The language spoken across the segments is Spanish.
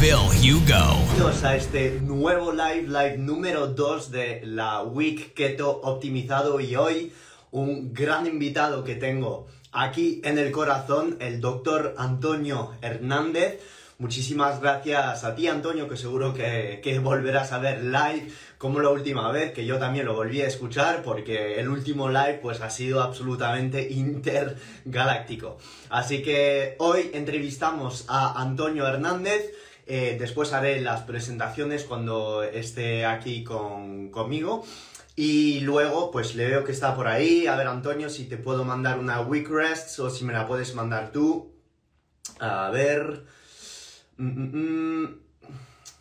Phil. Bienvenidos a este nuevo live, live número 2 de la Week Keto Optimizado y hoy un gran invitado que tengo aquí en el corazón, el doctor Antonio Hernández. Muchísimas gracias a ti, Antonio, que seguro que, que, volverás a ver live como la última vez, que yo también lo volví a escuchar, porque el último live pues ha sido absolutamente intergaláctico. Así que hoy entrevistamos a Antonio Hernández. Eh, después haré las presentaciones cuando esté aquí con, conmigo. Y luego, pues le veo que está por ahí. A ver, Antonio, si te puedo mandar una week rest o si me la puedes mandar tú. A ver. Mm, mm, mm.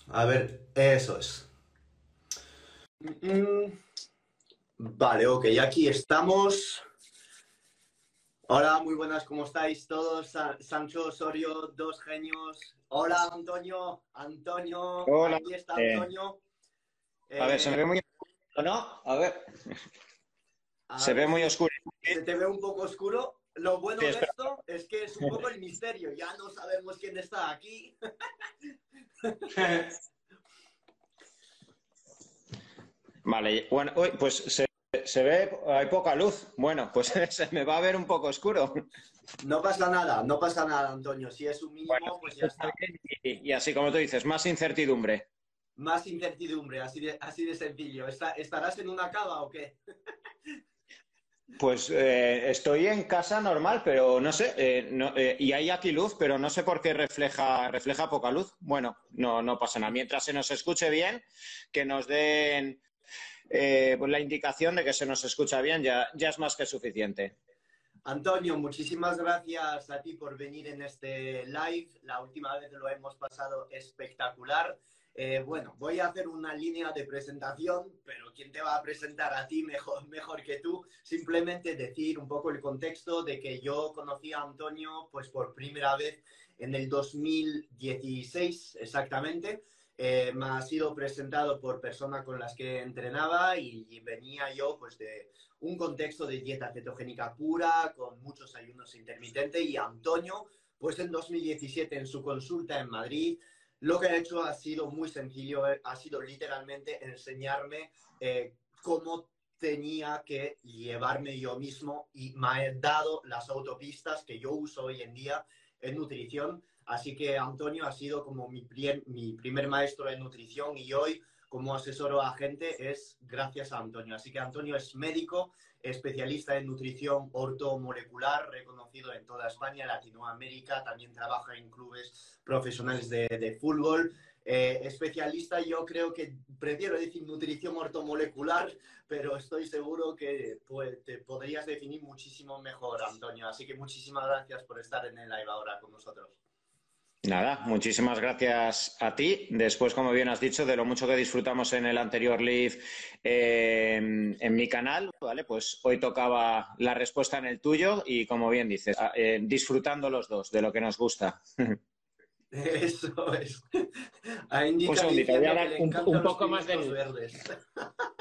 A ver, eso es. Vale, ok, aquí estamos. Hola, muy buenas, ¿cómo estáis todos? Sancho Osorio, dos genios. Hola, Antonio. Antonio. Hola. Aquí está Eh, Antonio. A ver, se me ve muy oscuro, ¿no? A ver, A se ver, ve muy oscuro. Se te ve un poco oscuro. Lo bueno Sí, de esto es que es un poco el misterio. Ya no sabemos quién está aquí. Vale, bueno, uy, pues se, se ve, hay poca luz. Bueno, pues se me va a ver un poco oscuro. No pasa nada, no pasa nada, Antonio. Si es un mínimo, Bueno, pues ya está. Y, y así como tú dices, más incertidumbre. Más incertidumbre, así de, así de sencillo. ¿Está- ¿Estarás en una cava o qué? Pues eh, estoy en casa normal, pero no sé, eh, no- eh, y hay aquí luz, pero no sé por qué refleja, refleja poca luz. Bueno, no, no pasa nada. Mientras se nos escuche bien, que nos den pues la indicación de que se nos escucha bien, ya, ya es más que suficiente. Antonio, muchísimas gracias a ti por venir en este live. La última vez lo hemos pasado espectacular. Eh, bueno, voy a hacer una línea de presentación, pero ¿quién te va a presentar a ti mejor, mejor que tú? Simplemente decir un poco el contexto de que yo conocí a Antonio pues por primera vez en el 2016 exactamente. Eh, me ha sido presentado por personas con las que entrenaba y, y venía yo pues de un contexto de dieta cetogénica pura, con muchos ayunos intermitentes y Antonio, pues en 2017 en su consulta en Madrid, lo que ha hecho ha sido muy sencillo, eh, ha sido literalmente enseñarme eh, cómo tenía que llevarme yo mismo y me ha dado las autopistas que yo uso hoy en día en nutrición. Así que Antonio ha sido como mi, mi primer maestro en nutrición y hoy como asesoro a gente es gracias a Antonio. Así que Antonio es médico, especialista en nutrición ortomolecular, reconocido en toda España, Latinoamérica, también trabaja en clubes profesionales de, de fútbol. Eh, especialista, yo creo que prefiero decir nutrición ortomolecular, pero estoy seguro que pues, te podrías definir muchísimo mejor, Antonio. Así que muchísimas gracias por estar en el live ahora con nosotros. Nada, muchísimas gracias a ti. Después, como bien has dicho, de lo mucho que disfrutamos en el anterior live eh, en, en mi canal, ¿vale? Pues hoy tocaba la respuesta en el tuyo y, como bien dices, eh, disfrutando los dos de lo que nos gusta. Eso es. A Indica Un segundito, diciendo voy a que dar le un- un los poco más de verdes.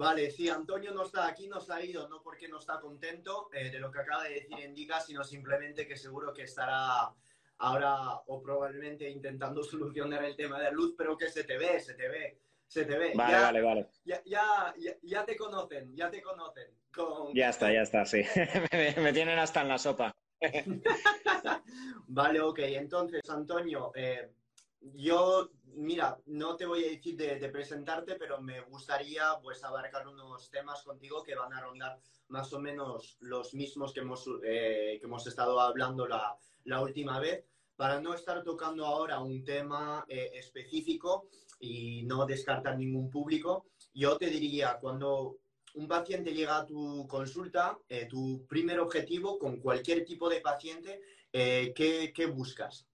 Vale, sí, Antonio no está aquí, no se ha ido, no porque no está contento eh, de lo que acaba de decir Indica, sino simplemente que seguro que estará ahora o probablemente intentando solucionar el tema de la luz, pero que se te ve, se te ve, se te ve. Vale, ya, vale, vale. Ya, ya, ya, te conocen, ya te conocen. Con... Ya está, ya está, sí. me, me tienen hasta en la sopa. Vale, ok. Entonces, Antonio, eh, yo, mira, no te voy a decir de, presentarte, pero me gustaría pues abarcar unos temas contigo que van a rondar más o menos los mismos que hemos, eh, que hemos estado hablando la, la última vez, para no estar tocando ahora un tema eh, específico y no descartar ningún público. Yo te diría, cuando un paciente llega a tu consulta, eh, tu primer objetivo con cualquier tipo de paciente, ¿qué, qué buscas?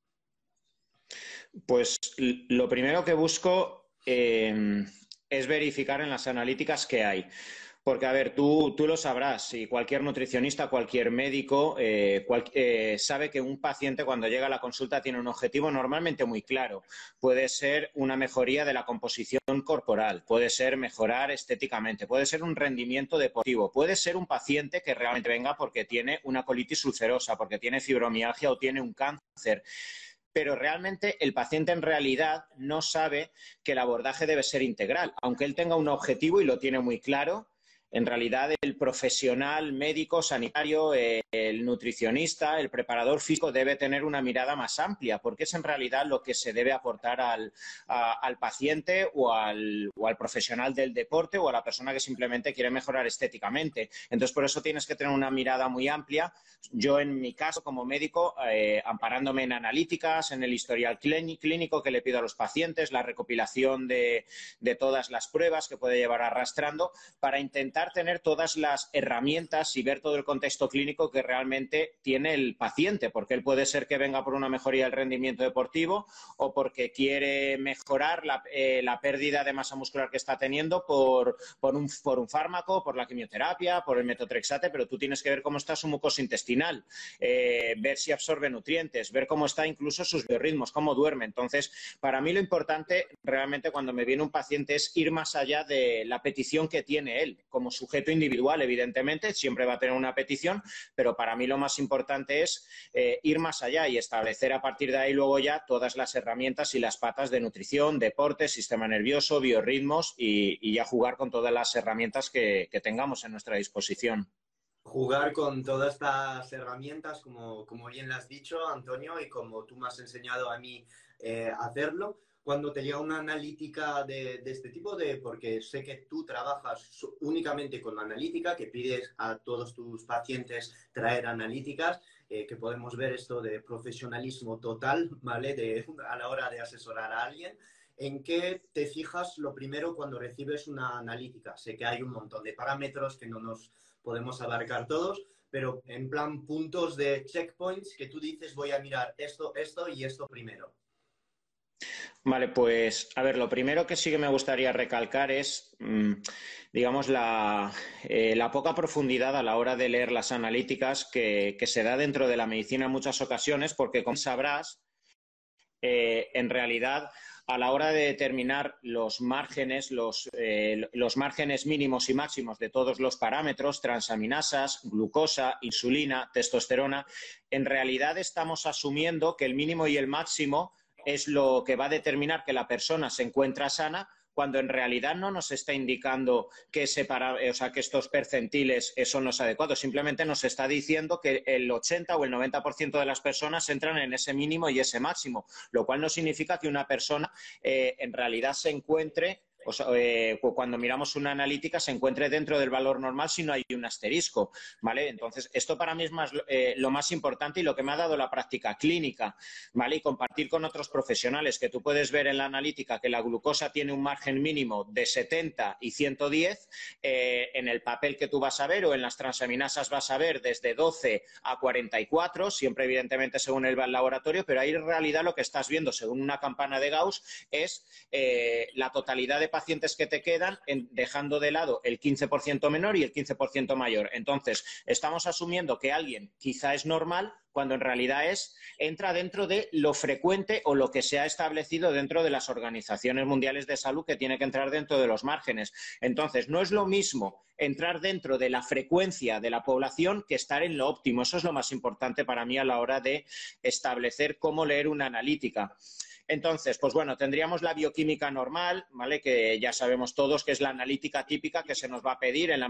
Pues lo primero que busco eh, es verificar en las analíticas que hay. Porque, a ver, tú, tú lo sabrás, y cualquier nutricionista, cualquier médico eh, eh, sabe que un paciente cuando llega a la consulta tiene un objetivo normalmente muy claro. Puede ser una mejoría de la composición corporal, puede ser mejorar estéticamente, puede ser un rendimiento deportivo, puede ser un paciente que realmente venga porque tiene una colitis ulcerosa, porque tiene fibromialgia o tiene un cáncer pero realmente el paciente en realidad no sabe que el abordaje debe ser integral. Aunque él tenga un objetivo y lo tiene muy claro, en realidad el profesional médico, sanitario, el nutricionista, el preparador físico debe tener una mirada más amplia, porque es en realidad lo que se debe aportar al, paciente o al, profesional del deporte o a la persona que simplemente quiere mejorar estéticamente. Entonces, por eso tienes que tener una mirada muy amplia. Yo, en mi caso, como médico, eh, amparándome en analíticas, en el historial clínico que le pido a los pacientes, la recopilación de todas las pruebas que puede llevar arrastrando para intentar tener todas las herramientas y ver todo el contexto clínico que realmente tiene el paciente, porque él puede ser que venga por una mejoría del rendimiento deportivo o porque quiere mejorar la, eh, pérdida de masa muscular que está teniendo por, un, fármaco, por la quimioterapia, por el metotrexate, pero tú tienes que ver cómo está su mucosa intestinal, eh, ver si absorbe nutrientes, ver cómo está incluso sus biorritmos, cómo duerme. Entonces, para mí lo importante realmente cuando me viene un paciente es ir más allá de la petición que tiene él, como sujeto individual, evidentemente, siempre va a tener una petición, pero para mí lo más importante es eh, ir más allá y establecer a partir de ahí luego ya todas las herramientas y las patas de nutrición, deporte, sistema nervioso, biorritmos y, ya jugar con todas las herramientas que, tengamos en nuestra disposición. Jugar con todas estas herramientas, como, como bien lo has dicho, Antonio, y como tú me has enseñado a mí eh, hacerlo cuando te llega una analítica de, este tipo, de, porque sé que tú trabajas únicamente con la analítica, que pides a todos tus pacientes traer analíticas, eh, que podemos ver esto de profesionalismo total, ¿vale? De, a la hora de asesorar a alguien. ¿En qué te fijas lo primero cuando recibes una analítica? Sé que hay un montón de parámetros que no nos podemos abarcar todos, pero en plan puntos de checkpoints que tú dices voy a mirar esto, esto y esto primero. Vale, pues a ver, lo primero que sí que me gustaría recalcar es, mm, digamos, eh, la, poca profundidad a la hora de leer las analíticas que, se da dentro de la medicina en muchas ocasiones, porque como sabrás, eh, en realidad a la hora de determinar los márgenes, los, eh, los, márgenes mínimos y máximos de todos los parámetros, transaminasas, glucosa, insulina, testosterona, en realidad estamos asumiendo que el mínimo y el máximo es lo que va a determinar que la persona se encuentra sana cuando en realidad no nos está indicando que, o sea, que estos percentiles son los adecuados. Simplemente nos está diciendo que el 80 o el 90% de las personas entran en ese mínimo y ese máximo, lo cual no significa que una persona eh, en realidad se encuentre eh, cuando miramos una analítica se encuentre dentro del valor normal si no hay un asterisco, ¿vale? Entonces, esto para mí es más, eh, lo más importante y lo que me ha dado la práctica clínica, ¿vale? Y compartir con otros profesionales que tú puedes ver en la analítica que la glucosa tiene un margen mínimo de 70 y 110, eh, en el papel que tú vas a ver o en las transaminasas vas a ver desde 12 a 44, siempre evidentemente según el laboratorio, pero ahí en realidad lo que estás viendo según una campana de Gauss es la totalidad de pacientes que te quedan dejando de lado el 15% menor y el 15% mayor. Entonces, estamos asumiendo que alguien quizá es normal cuando en realidad es entra dentro de lo frecuente o lo que se ha establecido dentro de las organizaciones mundiales de salud que tiene que entrar dentro de los márgenes. Entonces, no es lo mismo entrar dentro de la frecuencia de la población que estar en lo óptimo. Eso es lo más importante para mí a la hora de establecer cómo leer una analítica. Entonces, pues bueno, tendríamos la bioquímica normal, ¿vale? Que ya sabemos todos que es la analítica típica que se nos va a pedir en la,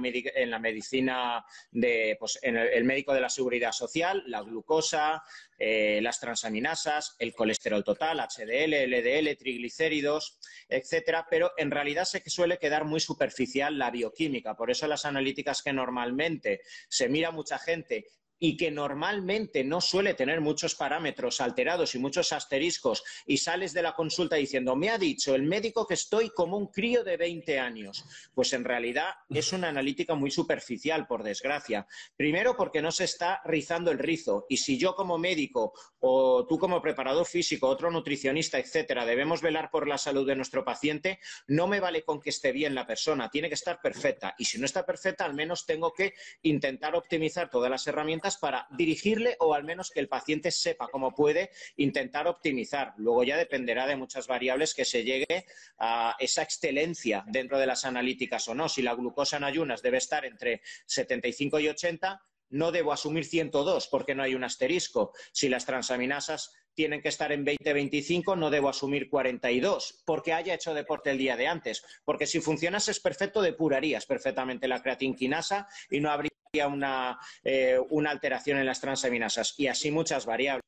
medicina de, pues, en el, médico de la seguridad social, la glucosa, eh, las transaminasas, el colesterol total, HDL, LDL, triglicéridos, etcétera, pero en realidad se suele quedar muy superficial la bioquímica. Por eso las analíticas que normalmente se mira mucha gente y que normalmente no suele tener muchos parámetros alterados y muchos asteriscos y sales de la consulta diciendo, me ha dicho el médico que estoy como un crío de 20 años, pues en realidad es una analítica muy superficial, por desgracia. Primero porque no se está rizando el rizo y si yo como médico o tú como preparador físico, otro nutricionista, etcétera, debemos velar por la salud de nuestro paciente, no me vale con que esté bien la persona, tiene que estar perfecta y si no está perfecta, al menos tengo que intentar optimizar todas las herramientas para dirigirle o al menos que el paciente sepa cómo puede intentar optimizar. Luego ya dependerá de muchas variables que se llegue a esa excelencia dentro de las analíticas o no. Si la glucosa en ayunas debe estar entre 75 y 80, no debo asumir 102 porque no hay un asterisco. Si las transaminasas tienen que estar en 20-25, no debo asumir 42 porque haya hecho deporte el día de antes. Porque si funcionase es perfecto, depurarías perfectamente la creatinquinasa y no habría una, eh, una alteración en las transaminasas y así muchas variables.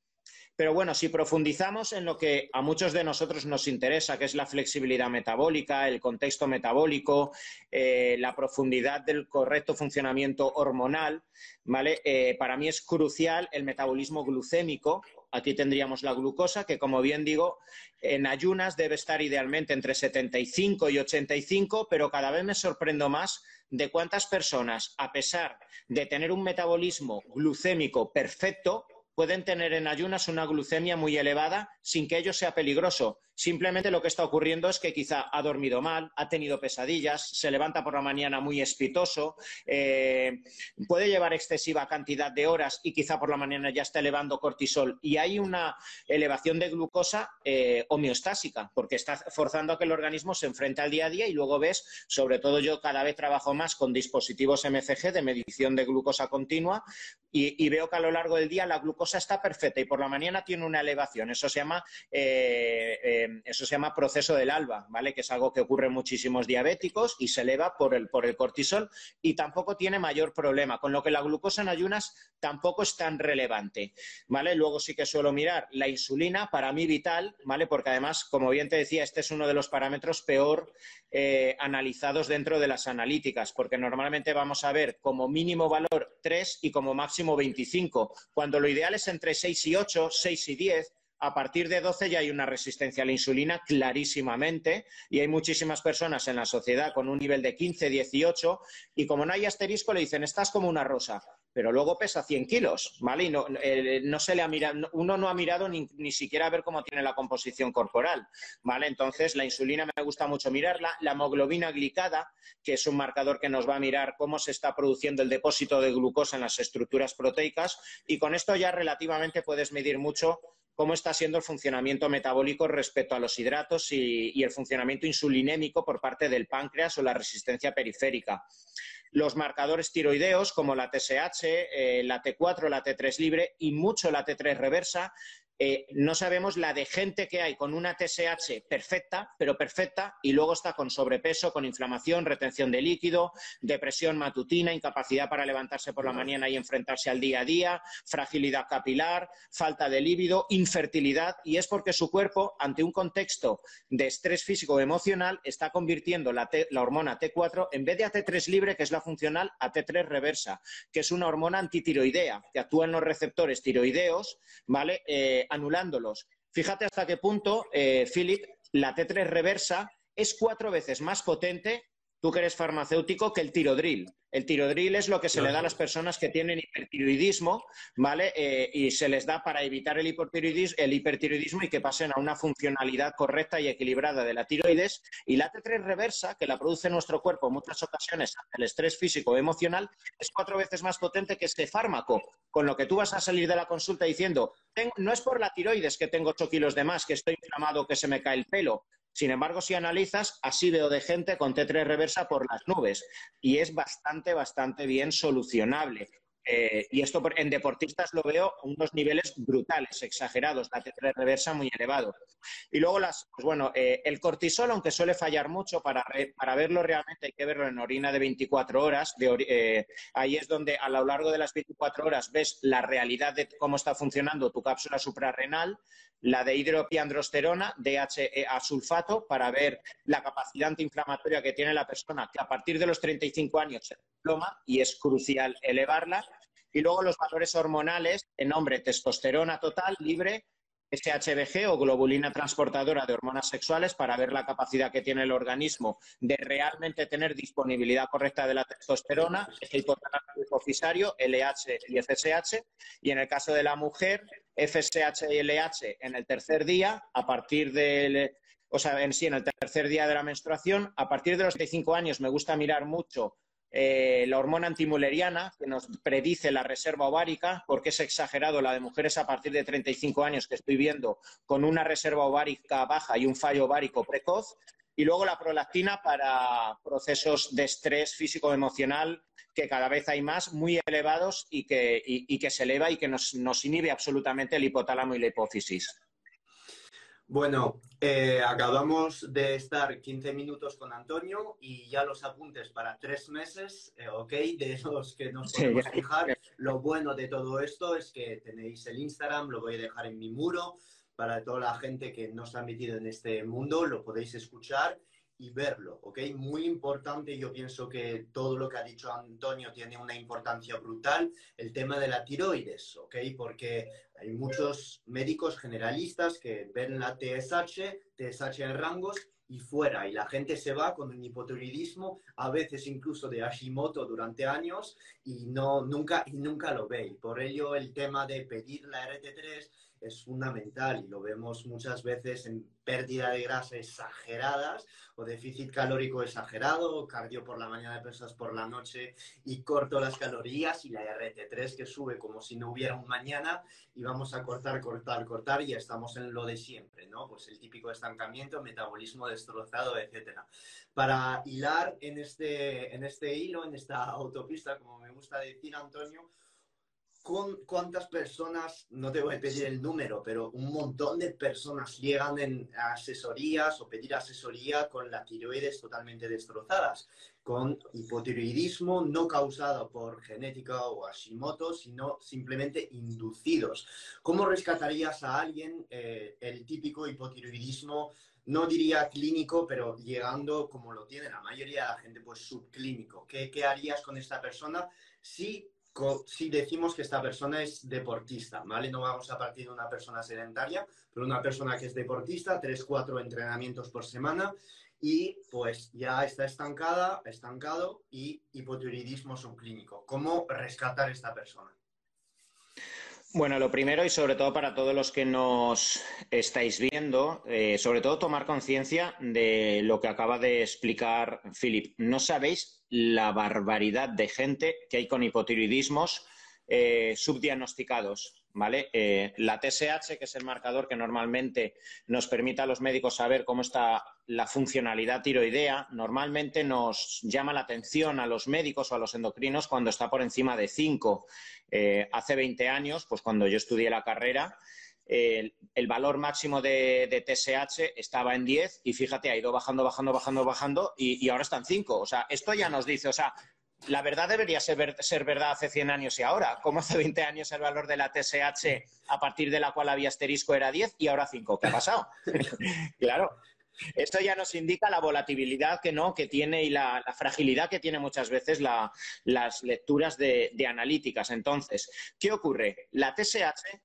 Pero bueno, si profundizamos en lo que a muchos de nosotros nos interesa, que es la flexibilidad metabólica, el contexto metabólico, eh, la profundidad del correcto funcionamiento hormonal, ¿vale? Eh, para mí es crucial el metabolismo glucémico. Aquí tendríamos la glucosa, que como bien digo, en ayunas debe estar idealmente entre 75 y 85, pero cada vez me sorprendo más de cuántas personas, a pesar de tener un metabolismo glucémico perfecto, pueden tener en ayunas una glucemia muy elevada sin que ello sea peligroso. Simplemente lo que está ocurriendo es que quizá ha dormido mal, ha tenido pesadillas, se levanta por la mañana muy espitoso, eh, puede llevar excesiva cantidad de horas y quizá por la mañana ya está elevando cortisol. Y hay una elevación de glucosa eh, homeostásica, porque está forzando a que el organismo se enfrente al día a día y luego ves, sobre todo yo cada vez trabajo más con dispositivos MCG de medición de glucosa continua y, veo que a lo largo del día la glucosa está perfecta y por la mañana tiene una elevación. Eso se llama eh, eso se llama proceso del alba, ¿vale? Que es algo que ocurre en muchísimos diabéticos y se eleva por el, por el cortisol y tampoco tiene mayor problema, con lo que la glucosa en ayunas tampoco es tan relevante, ¿vale? Luego sí que suelo mirar la insulina, para mí vital, ¿vale? Porque además, como bien te decía, este es uno de los parámetros peor eh, analizados dentro de las analíticas, porque normalmente vamos a ver como mínimo valor 3 y como máximo 25, cuando lo ideal es entre 6 y 8, 6 y 10, a partir de 12 ya hay una resistencia a la insulina clarísimamente y hay muchísimas personas en la sociedad con un nivel de 15, 18 y como no hay asterisco le dicen estás como una rosa, pero luego pesa 100 kilos, ¿vale? Y no, eh, se le ha mirado, uno no ha mirado ni, ni, siquiera a ver cómo tiene la composición corporal, ¿vale? Entonces la insulina me gusta mucho mirarla, la hemoglobina glicada, que es un marcador que nos va a mirar cómo se está produciendo el depósito de glucosa en las estructuras proteicas y con esto ya relativamente puedes medir mucho cómo está siendo el funcionamiento metabólico respecto a los hidratos y, el funcionamiento insulinémico por parte del páncreas o la resistencia periférica. Los marcadores tiroideos como la TSH, eh, la T4, la T3 libre y mucho la T3 reversa eh, no sabemos la de gente que hay con una TSH perfecta, pero perfecta, y luego está con sobrepeso, con inflamación, retención de líquido, depresión matutina, incapacidad para levantarse por la mañana y enfrentarse al día a día, fragilidad capilar, falta de líbido, infertilidad, y es porque su cuerpo, ante un contexto de estrés físico o emocional, está convirtiendo la, hormona T4, en vez de a T3 libre, que es la funcional, a T3 reversa, que es una hormona antitiroidea, que actúa en los receptores tiroideos, ¿vale? Eh, anulándolos. Fíjate hasta qué punto, eh, Philip, la T3 reversa es cuatro veces más potente, tú que eres farmacéutico, que el tirodril. El tirodril es lo que se le da a las personas que tienen hipertiroidismo, ¿vale? Eh, y se les da para evitar el hipertiroidismo, el hipertiroidismo y que pasen a una funcionalidad correcta y equilibrada de la tiroides. Y la T3 reversa, que la produce nuestro cuerpo en muchas ocasiones el estrés físico o emocional, es cuatro veces más potente que este fármaco. Con lo que tú vas a salir de la consulta diciendo, no es por la tiroides que tengo 8 kilos de más, que estoy inflamado, que se me cae el pelo, sin embargo, si analizas, así veo de gente con T3 reversa por las nubes y es bastante, bastante bien solucionable. Eh, y esto en deportistas lo veo unos niveles brutales, exagerados, la T3 reversa muy elevado. Y luego, las, pues bueno, eh, el cortisol, aunque suele fallar mucho, para, para, verlo realmente hay que verlo en orina de 24 horas. Eh, ahí es donde a lo largo de las 24 horas ves la realidad de cómo está funcionando tu cápsula suprarrenal, la de hidropiandrosterona, DHEA sulfato, para ver la capacidad antiinflamatoria que tiene la persona, que a partir de los 35 años se ploma y es crucial elevarla. Y luego los valores hormonales en hombre, testosterona total, libre, SHBG o globulina transportadora de hormonas sexuales para ver la capacidad que tiene el organismo de realmente tener disponibilidad correcta de la testosterona, el hipofisario, LH y FSH. Y en el caso de la mujer, FSH y LH en el tercer día, a partir del, o sea, en sí, en el tercer día de la menstruación. A partir de los 35 años me gusta mirar mucho eh, la hormona antimuleriana, que nos predice la reserva ovárica, porque es exagerado la de mujeres a partir de 35 años que estoy viendo con una reserva ovárica baja y un fallo ovárico precoz. Y luego la prolactina para procesos de estrés físico-emocional que cada vez hay más, muy elevados y que, y, que se eleva y que nos, nos inhibe absolutamente el hipotálamo y la hipófisis. Bueno, eh, acabamos de estar 15 minutos con Antonio y ya los apuntes para tres meses, eh, ¿ok? De los que nos podemos fijar. Lo bueno de todo esto es que tenéis el Instagram, lo voy a dejar en mi muro para toda la gente que no se ha metido en este mundo, lo podéis escuchar y verlo, ¿ok? Muy importante, yo pienso que todo lo que ha dicho Antonio tiene una importancia brutal, el tema de la tiroides, ¿ok? Porque hay muchos médicos generalistas que ven la TSH, TSH en rangos y fuera, y la gente se va con un hipotiroidismo, a veces incluso de Hashimoto durante años, y, no, nunca, y nunca lo ve. Y por ello el tema de pedir la RT3 es fundamental y lo vemos muchas veces en pérdida de grasa exageradas o déficit calórico exagerado, cardio por la mañana, pesas por la noche y corto las calorías y la RT3 que sube como si no hubiera un mañana y vamos a cortar, cortar, cortar y estamos en lo de siempre, ¿no? Pues el típico estancamiento, metabolismo destrozado, etcétera. Para hilar en este, en este hilo, en esta autopista, como me gusta decir Antonio, cuántas personas, no te voy a pedir el número, pero un montón de personas llegan en asesorías o pedir asesoría con la tiroides totalmente destrozadas, con hipotiroidismo no causado por genética o Hashimoto, sino simplemente inducidos. ¿Cómo rescatarías a alguien eh, el típico hipotiroidismo? No diría clínico, pero llegando como lo tiene la mayoría de la gente, pues subclínico. ¿Qué, qué harías con esta persona si si decimos que esta persona es deportista, ¿vale? No vamos a partir de una persona sedentaria, pero una persona que es deportista, tres, cuatro entrenamientos por semana y pues ya está estancada, estancado y hipotiroidismo subclínico. ¿Cómo rescatar a esta persona? Bueno, lo primero y sobre todo para todos los que nos estáis viendo, eh, sobre todo tomar conciencia de lo que acaba de explicar Philip. No sabéis la barbaridad de gente que hay con hipotiroidismos eh, subdiagnosticados. ¿Vale? Eh, la TSH, que es el marcador que normalmente nos permite a los médicos saber cómo está la funcionalidad tiroidea, normalmente nos llama la atención a los médicos o a los endocrinos cuando está por encima de 5. Eh, hace 20 años, pues cuando yo estudié la carrera, el, valor máximo de, TSH estaba en 10 y fíjate, ha ido bajando, bajando, bajando, bajando y, ahora está en 5. O sea, esto ya nos dice, o sea, la verdad debería ser, verdad hace 100 años y ahora. Como hace 20 años el valor de la TSH a partir de la cual había asterisco era 10 y ahora 5. ¿Qué ha pasado? claro. Esto ya nos indica la volatilidad que no, que tiene y la, fragilidad que tiene muchas veces las lecturas de, analíticas. Entonces, ¿qué ocurre? La TSH,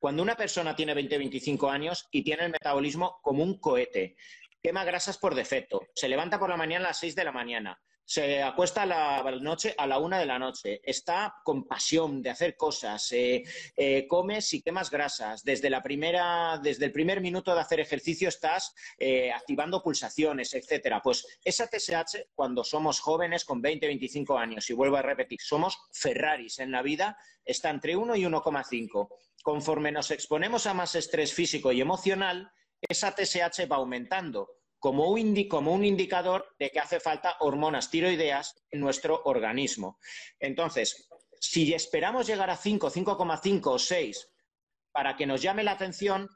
cuando una persona tiene 20-25 años y tiene el metabolismo como un cohete, quema grasas por defecto, se levanta por la mañana a las 6 de la mañana, se acuesta a la noche a la una de la noche, está con pasión de hacer cosas, eh, eh, comes y quemas grasas. Desde, la primera, desde el primer minuto de hacer ejercicio estás eh, activando pulsaciones, etcétera. Pues esa TSH, cuando somos jóvenes con 20, 25 años, y vuelvo a repetir, somos Ferraris en la vida, está entre 1 y 1,5. Conforme nos exponemos a más estrés físico y emocional, esa TSH va aumentando como un, indicador de que hace falta hormonas tiroideas en nuestro organismo. Entonces, si esperamos llegar a 5, 5,5 o 6 para que nos llame la atención,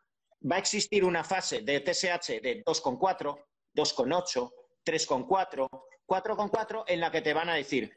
va a existir una fase de TSH de 2,4, 2,8, 3,4, 4,4 en la que te van a decir,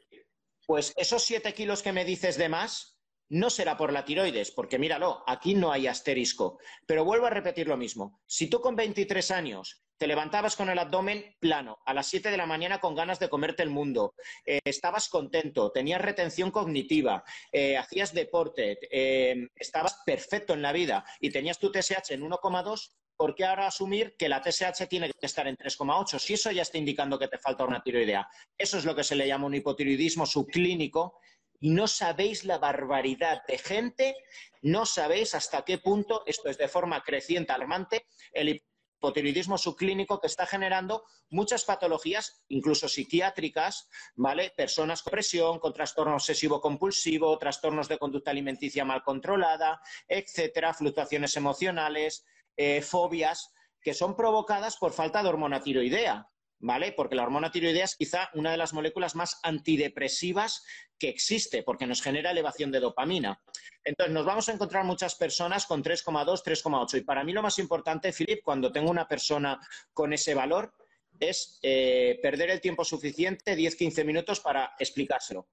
pues esos 7 kilos que me dices de más no será por la tiroides, porque míralo, aquí no hay asterisco. Pero vuelvo a repetir lo mismo. Si tú con 23 años te levantabas con el abdomen plano, a las 7 de la mañana con ganas de comerte el mundo, eh, estabas contento, tenías retención cognitiva, eh, hacías deporte, eh, estabas perfecto en la vida y tenías tu TSH en 1,2, ¿por qué ahora asumir que la TSH tiene que estar en 3,8? Si eso ya está indicando que te falta una tiroidea. Eso es lo que se le llama un hipotiroidismo subclínico y no sabéis la barbaridad de gente, no sabéis hasta qué punto esto es de forma creciente, alarmante, el hipotiroidismo subclínico que está generando muchas patologías, incluso psiquiátricas, ¿vale? Personas con presión, con trastorno obsesivo-compulsivo, trastornos de conducta alimenticia mal controlada, etcétera, fluctuaciones emocionales, eh, fobias, que son provocadas por falta de hormona tiroidea. ¿Vale? Porque la hormona tiroidea es quizá una de las moléculas más antidepresivas que existe, porque nos genera elevación de dopamina. Entonces, nos vamos a encontrar muchas personas con 3,2, 3,8. Y para mí lo más importante, Filip, cuando tengo una persona con ese valor, es eh, perder el tiempo suficiente, 10-15 minutos, para explicárselo.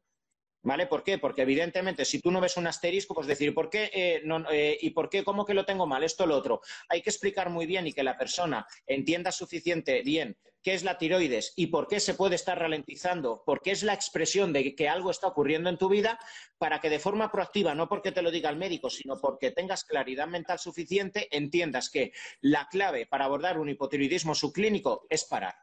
¿Vale? ¿Por qué? Porque evidentemente si tú no ves un asterisco, pues decir, ¿por qué? Eh, eh, ¿Y por qué? ¿Cómo que lo tengo mal? Esto, lo otro. Hay que explicar muy bien y que la persona entienda suficiente bien qué es la tiroides y por qué se puede estar ralentizando, porque es la expresión de que algo está ocurriendo en tu vida, para que de forma proactiva, no porque te lo diga el médico, sino porque tengas claridad mental suficiente, entiendas que la clave para abordar un hipotiroidismo subclínico es parar.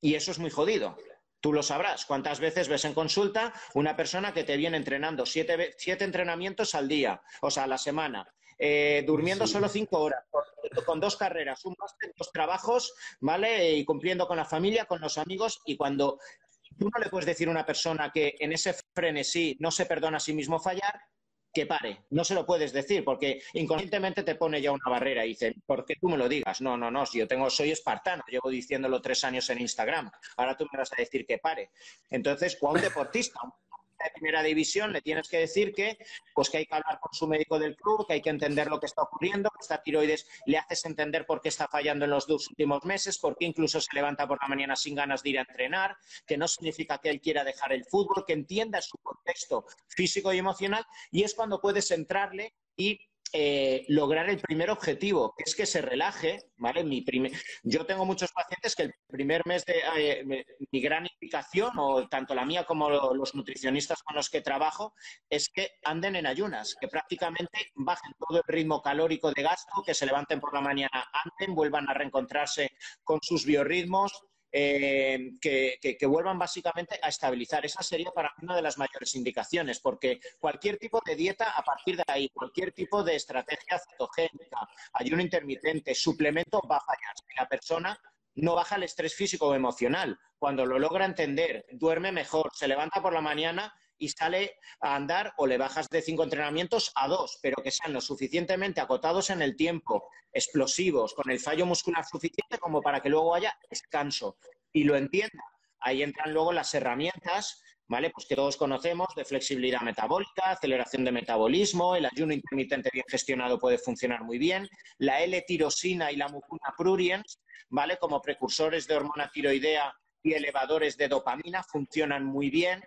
Y eso es muy jodido. Tú lo sabrás. ¿Cuántas veces ves en consulta una persona que te viene entrenando siete, entrenamientos al día, o sea, a la semana, eh, durmiendo solo cinco horas, con, dos carreras, un máster, dos trabajos, ¿vale? Y cumpliendo con la familia, con los amigos, y cuando tú no le puedes decir a una persona que en ese frenesí no se perdona a sí mismo fallar, que pare. No se lo puedes decir porque inconscientemente te pone ya una barrera y dice, ¿por qué tú me lo digas? No, no, no, si yo tengo, soy espartano, llevo diciéndolo tres años en Instagram, ahora tú me vas a decir que pare. Entonces, ¿cuál deportista, de primera división le tienes que decir que, pues que hay que hablar con su médico del club, que hay que entender lo que está ocurriendo, que esta tiroides le haces entender por qué está fallando en los dos últimos meses, por qué incluso se levanta por la mañana sin ganas de ir a entrenar, que no significa que él quiera dejar el fútbol, que entienda su contexto físico y emocional, y es cuando puedes entrarle y eh, lograr el primer objetivo, que es que se relaje, ¿vale? Mi Yo tengo muchos pacientes que el primer mes de eh, mi gran indicación, o tanto la mía como los nutricionistas con los que trabajo, es que anden en ayunas, que prácticamente bajen todo el ritmo calórico de gasto, que se levanten por la mañana, anden, vuelvan a reencontrarse con sus biorritmos, eh, que, vuelvan básicamente a estabilizar. Esa sería para mí una de las mayores indicaciones, porque cualquier tipo de dieta a partir de ahí, cualquier tipo de estrategia cetogénica, ayuno intermitente, suplemento va a fallar. Si la persona no baja el estrés físico o emocional, cuando lo logra entender, duerme mejor, se levanta por la mañana y sale a andar o le bajas de cinco entrenamientos a dos, pero que sean lo suficientemente acotados en el tiempo, explosivos, con el fallo muscular suficiente como para que luego haya descanso y lo entienda. Ahí entran luego las herramientas, ¿vale? Pues que todos conocemos de flexibilidad metabólica, aceleración de metabolismo, el ayuno intermitente bien gestionado puede funcionar muy bien, la L-tirosina y la mucuna pruriens, ¿vale? Como precursores de hormona tiroidea y elevadores de dopamina funcionan muy bien.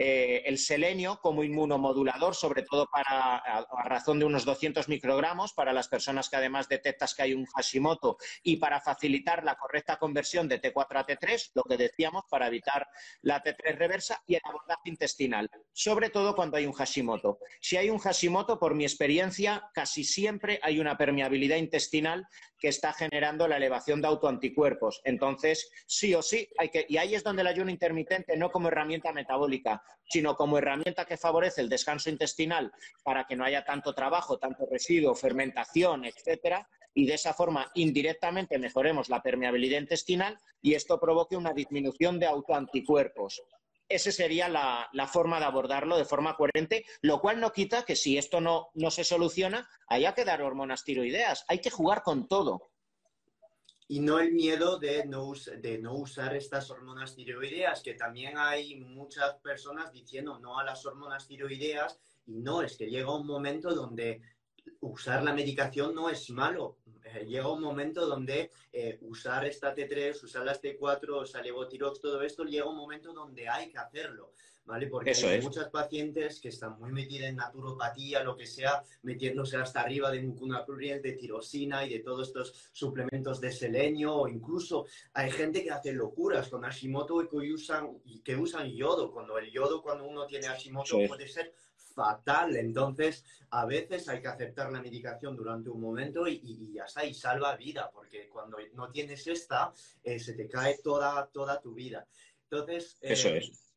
Eh, el selenio como inmunomodulador, sobre todo para, a, razón de unos 200 microgramos, para las personas que además detectas que hay un Hashimoto y para facilitar la correcta conversión de T4 a T3, lo que decíamos, para evitar la T3 reversa y el abordaje intestinal, sobre todo cuando hay un Hashimoto. Si hay un Hashimoto, por mi experiencia, casi siempre hay una permeabilidad intestinal que está generando la elevación de autoanticuerpos. Entonces, sí o sí, hay que, y ahí es donde el ayuno intermitente, no como herramienta metabólica, sino como herramienta que favorece el descanso intestinal para que no haya tanto trabajo, tanto residuo, fermentación, etcétera, y de esa forma indirectamente mejoremos la permeabilidad intestinal y esto provoque una disminución de autoanticuerpos. Esa sería la, forma de abordarlo de forma coherente, lo cual no quita que si esto no, no se soluciona, haya que dar hormonas tiroideas. Hay que jugar con todo y no el miedo de no, de no usar estas hormonas tiroideas, que también hay muchas personas diciendo no a las hormonas tiroideas y no, es que llega un momento donde usar la medicación no es malo. llega un momento donde eh, usar esta T3, usar las T4, usar Levotirox, todo esto, llega un momento donde hay que hacerlo. ¿Vale? Porque hay muchos pacientes que están muy metidos en naturopatía, lo que sea, metiéndose hasta arriba de mucunacluriel, de tirosina y de todos estos suplementos de selenio, o incluso hay gente que hace locuras con Hashimoto y que usan, que usan yodo, cuando el yodo, cuando uno tiene Hashimoto, puede ser fatal. Entonces, a veces hay que aceptar la medicación durante un momento y, ya está, y salva vida, porque cuando no tienes esta, eh, se te cae toda, toda tu vida. Entonces, Eso eh, es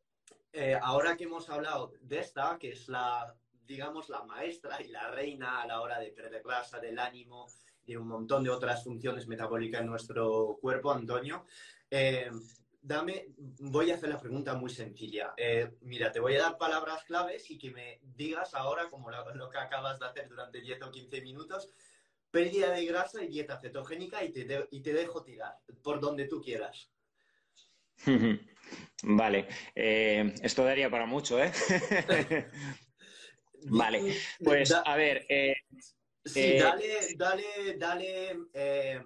eh, ahora que hemos hablado de esta, que es la, digamos, la maestra y la reina a la hora de perder grasa, del ánimo, de un montón de otras funciones metabólicas en nuestro cuerpo, Antonio, eh, dame, voy a hacer la pregunta muy sencilla. Eh, mira, te voy a dar palabras claves y que me digas ahora, como lo, que acabas de hacer durante 10 o 15 minutos, pérdida de grasa y dieta cetogénica y te, y te dejo tirar por donde tú quieras. Vale, eh, esto daría para mucho, ¿eh? vale, pues a ver. Eh, sí, eh, dale, dale, dale.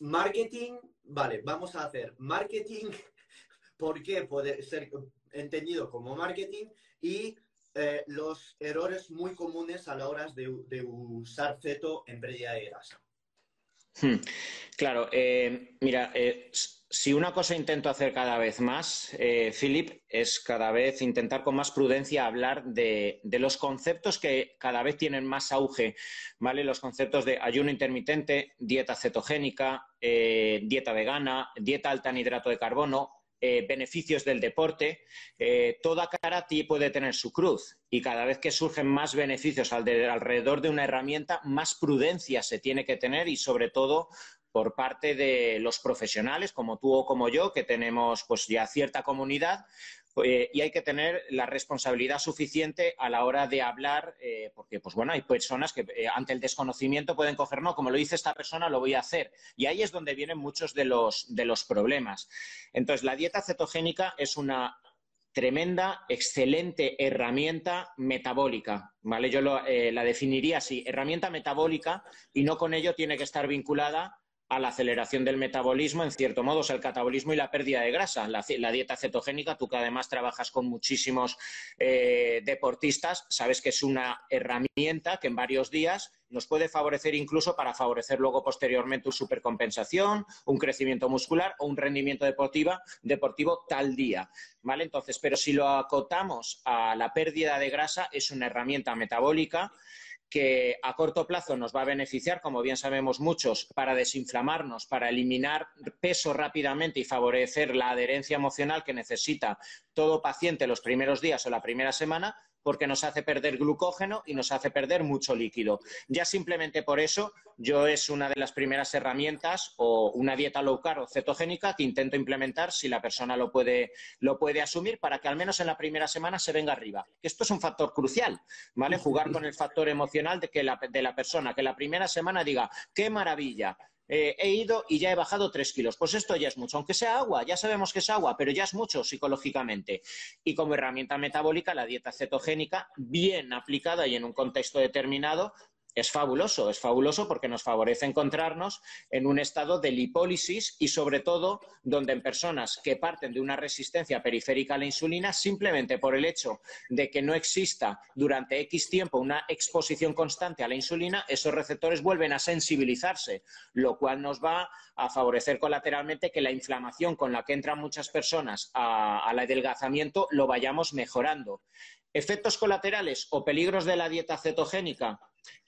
Marketing, vale, vamos a hacer marketing, ¿por qué puede ser entendido como marketing? Y los errores muy comunes a la hora de, de usar ceto en pérdida de grasa. Hmm. Claro, mira, si una cosa intento hacer cada vez más, eh, Philip, es cada vez intentar con más prudencia hablar de, los conceptos que cada vez tienen más auge, ¿vale? Los conceptos de ayuno intermitente, dieta cetogénica, eh, dieta vegana, dieta alta en hidrato de carbono, eh, beneficios del deporte. toda karate puede tener su cruz y cada vez que surgen más beneficios alrededor de una herramienta, más prudencia se tiene que tener y sobre todo por parte de los profesionales, como tú o como yo, que tenemos pues ya cierta comunidad, eh, y hay que tener la responsabilidad suficiente a la hora de hablar, eh, porque pues bueno, hay personas que eh, ante el desconocimiento pueden coger, no, como lo dice esta persona, lo voy a hacer. Y ahí es donde vienen muchos de los, de los problemas. Entonces, la dieta cetogénica es una tremenda, excelente herramienta metabólica, ¿vale? Yo la definiría así, herramienta metabólica y no con ello tiene que estar vinculada a la aceleración del metabolismo, en cierto modo, es el catabolismo y la pérdida de grasa. La, dieta cetogénica, tú que además trabajas con muchísimos eh, deportistas, sabes que es una herramienta que en varios días nos puede favorecer incluso para favorecer luego posteriormente una supercompensación, un crecimiento muscular o un rendimiento deportivo tal día. ¿Vale? Entonces, pero si lo acotamos a la pérdida de grasa, es una herramienta metabólica que a corto plazo nos va a beneficiar, como bien sabemos muchos, para desinflamarnos, para eliminar peso rápidamente y favorecer la adherencia emocional que necesita todo paciente los primeros días o la primera semana, porque nos hace perder glucógeno y nos hace perder mucho líquido. Ya simplemente por eso yo es una de las primeras herramientas o una dieta low carb o cetogénica que intento implementar si la persona lo puede, lo puede asumir para que al menos en la primera semana se venga arriba. Esto es un factor crucial, ¿vale? Jugar con el factor emocional de, que la, de la persona, que la primera semana diga, qué maravilla, eh, he ido y ya he bajado tres kilos. Pues esto ya es mucho, aunque sea agua, ya sabemos que es agua, pero ya es mucho psicológicamente. Y como herramienta metabólica, la dieta cetogénica, bien aplicada y en un contexto determinado, es fabuloso, es fabuloso porque nos favorece encontrarnos en un estado de lipólisis y sobre todo donde en personas que parten de una resistencia periférica a la insulina, simplemente por el hecho de que no exista durante X tiempo una exposición constante a la insulina, esos receptores vuelven a sensibilizarse, lo cual nos va a favorecer colateralmente que la inflamación con la que entran muchas personas al adelgazamiento lo vayamos mejorando. Efectos colaterales o peligros de la dieta cetogénica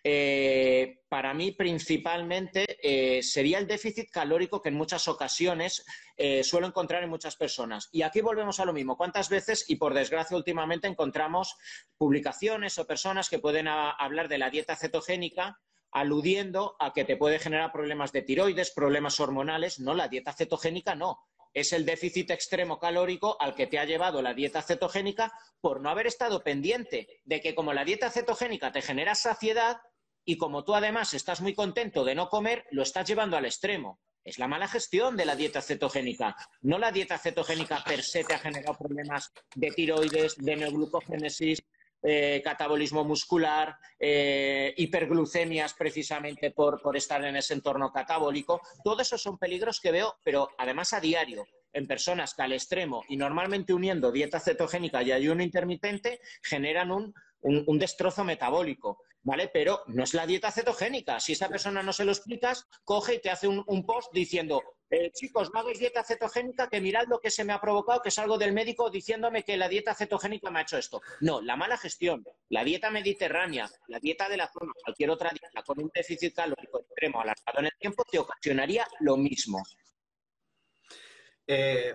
eh, para mí principalmente eh, sería el déficit calórico que en muchas ocasiones eh, suelo encontrar en muchas personas. Y aquí volvemos a lo mismo. ¿Cuántas veces, y por desgracia últimamente, encontramos publicaciones o personas que pueden hablar de la dieta cetogénica aludiendo a que te puede generar problemas de tiroides, problemas hormonales? No, la dieta cetogénica no es el déficit extremo calórico al que te ha llevado la dieta cetogénica por no haber estado pendiente de que como la dieta cetogénica te genera saciedad y como tú además estás muy contento de no comer, lo estás llevando al extremo. Es la mala gestión de la dieta cetogénica. No la dieta cetogénica per se te ha generado problemas de tiroides, de neoglucogénesis, eh, catabolismo muscular, eh, hiperglucemias precisamente por, estar en ese entorno catabólico. Todos esos son peligros que veo, pero además a diario en personas que al extremo y normalmente uniendo dieta cetogénica y ayuno intermitente generan un, un, destrozo metabólico, ¿vale? Pero no es la dieta cetogénica. Si esa persona no se lo explicas, coge y te hace un, post diciendo, eh, chicos, no hagáis dieta cetogénica, que mirad lo que se me ha provocado, que salgo del médico diciéndome que la dieta cetogénica me ha hecho esto. No, la mala gestión, la dieta mediterránea, la dieta de la zona, cualquier otra dieta con un déficit calórico extremo alargado en el tiempo, te ocasionaría lo mismo. Eh,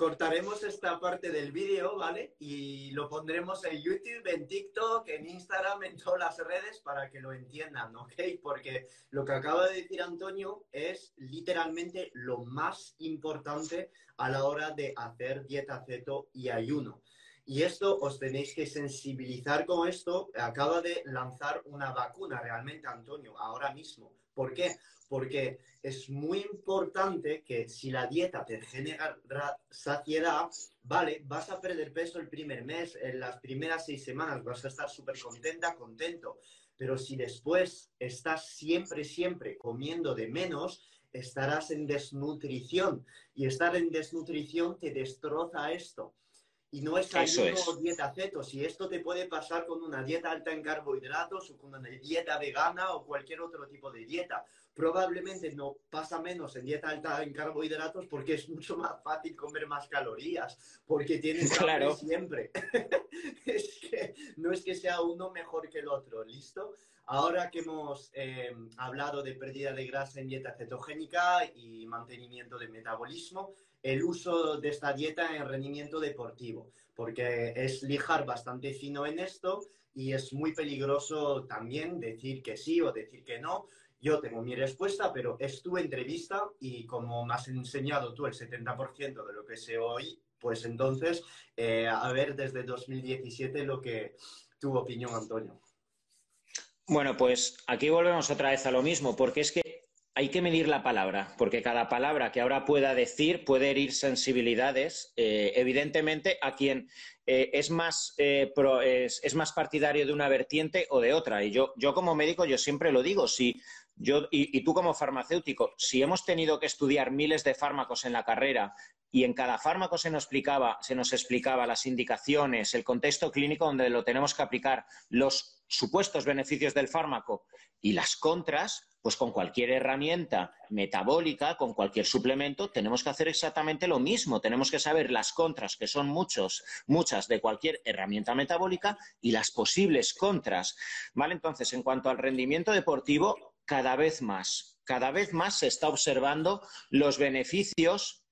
cortaremos esta parte del vídeo, ¿vale? Y lo pondremos en YouTube, en TikTok, en Instagram, en todas las redes para que lo entiendan, ¿ok? Porque lo que acaba de decir Antonio es literalmente lo más importante a la hora de hacer dieta ceto y ayuno. Y esto os tenéis que sensibilizar con esto. Acaba de lanzar una vacuna realmente, Antonio, ahora mismo. ¿Por qué? porque es muy importante que si la dieta te genera saciedad, vale, vas a perder peso el primer mes, en las primeras seis semanas vas a estar súper contenta, contento, pero si después estás siempre, siempre comiendo de menos, estarás en desnutrición y estar en desnutrición te destroza esto. Y no es ayuno o dieta ceto. Si esto te puede pasar con una dieta alta en carbohidratos o con una dieta vegana o cualquier otro tipo de dieta probablemente no pasa menos en dieta alta en carbohidratos porque es mucho más fácil comer más calorías, porque tienes claro. siempre. no es que sea uno mejor que el otro, ¿listo? Ahora que hemos eh, hablado de pérdida de grasa en dieta cetogénica y mantenimiento de metabolismo, el uso de esta dieta en rendimiento deportivo, porque es lijar bastante fino en esto y es muy peligroso también decir que sí o decir que no, yo tengo mi respuesta, pero es tu entrevista y como me has enseñado tú el 70% de lo que sé hoy, pues entonces, eh, a ver desde 2017 lo que tu opinión, Antonio. Bueno, pues aquí volvemos otra vez a lo mismo, porque es que hay que medir la palabra, porque cada palabra que ahora pueda decir puede herir sensibilidades. Eh, evidentemente, a quien eh, es, más, es, más partidario de una vertiente o de otra. Y yo, yo como médico, yo siempre lo digo, si yo, y, tú como farmacéutico, si hemos tenido que estudiar miles de fármacos en la carrera y en cada fármaco se nos explicaba, se nos explicaba las indicaciones, el contexto clínico donde lo tenemos que aplicar, los supuestos beneficios del fármaco y las contras, pues con cualquier herramienta metabólica, con cualquier suplemento, tenemos que hacer exactamente lo mismo. Tenemos que saber las contras, que son muchos, muchas de cualquier herramienta metabólica, y las posibles contras. ¿Vale? Entonces, en cuanto al rendimiento deportivo, cada vez más. Cada vez más se está observando los beneficios,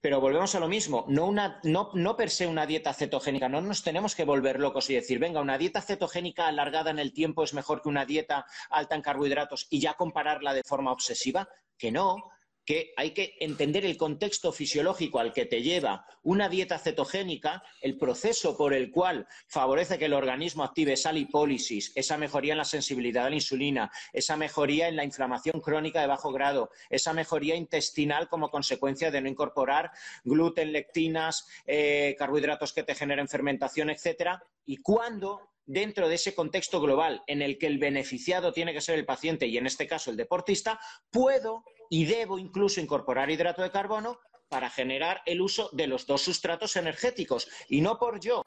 pero volvemos a lo mismo, no, una, no, no per se una dieta cetogénica, no nos tenemos que volver locos y decir, venga, una dieta cetogénica alargada en el tiempo es mejor que una dieta alta en carbohidratos y ya compararla de forma obsesiva, que no, que hay que entender el contexto fisiológico al que te lleva una dieta cetogénica, el proceso por el cual favorece que el organismo active esa lipólisis, esa mejoría en la sensibilidad a la insulina, esa mejoría en la inflamación crónica de bajo grado, esa mejoría intestinal como consecuencia de no incorporar gluten, lectinas, eh, carbohidratos que te generen fermentación, etcétera, y cuándo dentro de ese contexto global en el que el beneficiado tiene que ser el paciente y en este caso el deportista, puedo y debo incluso incorporar hidrato de carbono para generar el uso de los dos sustratos energéticos. Y no por yo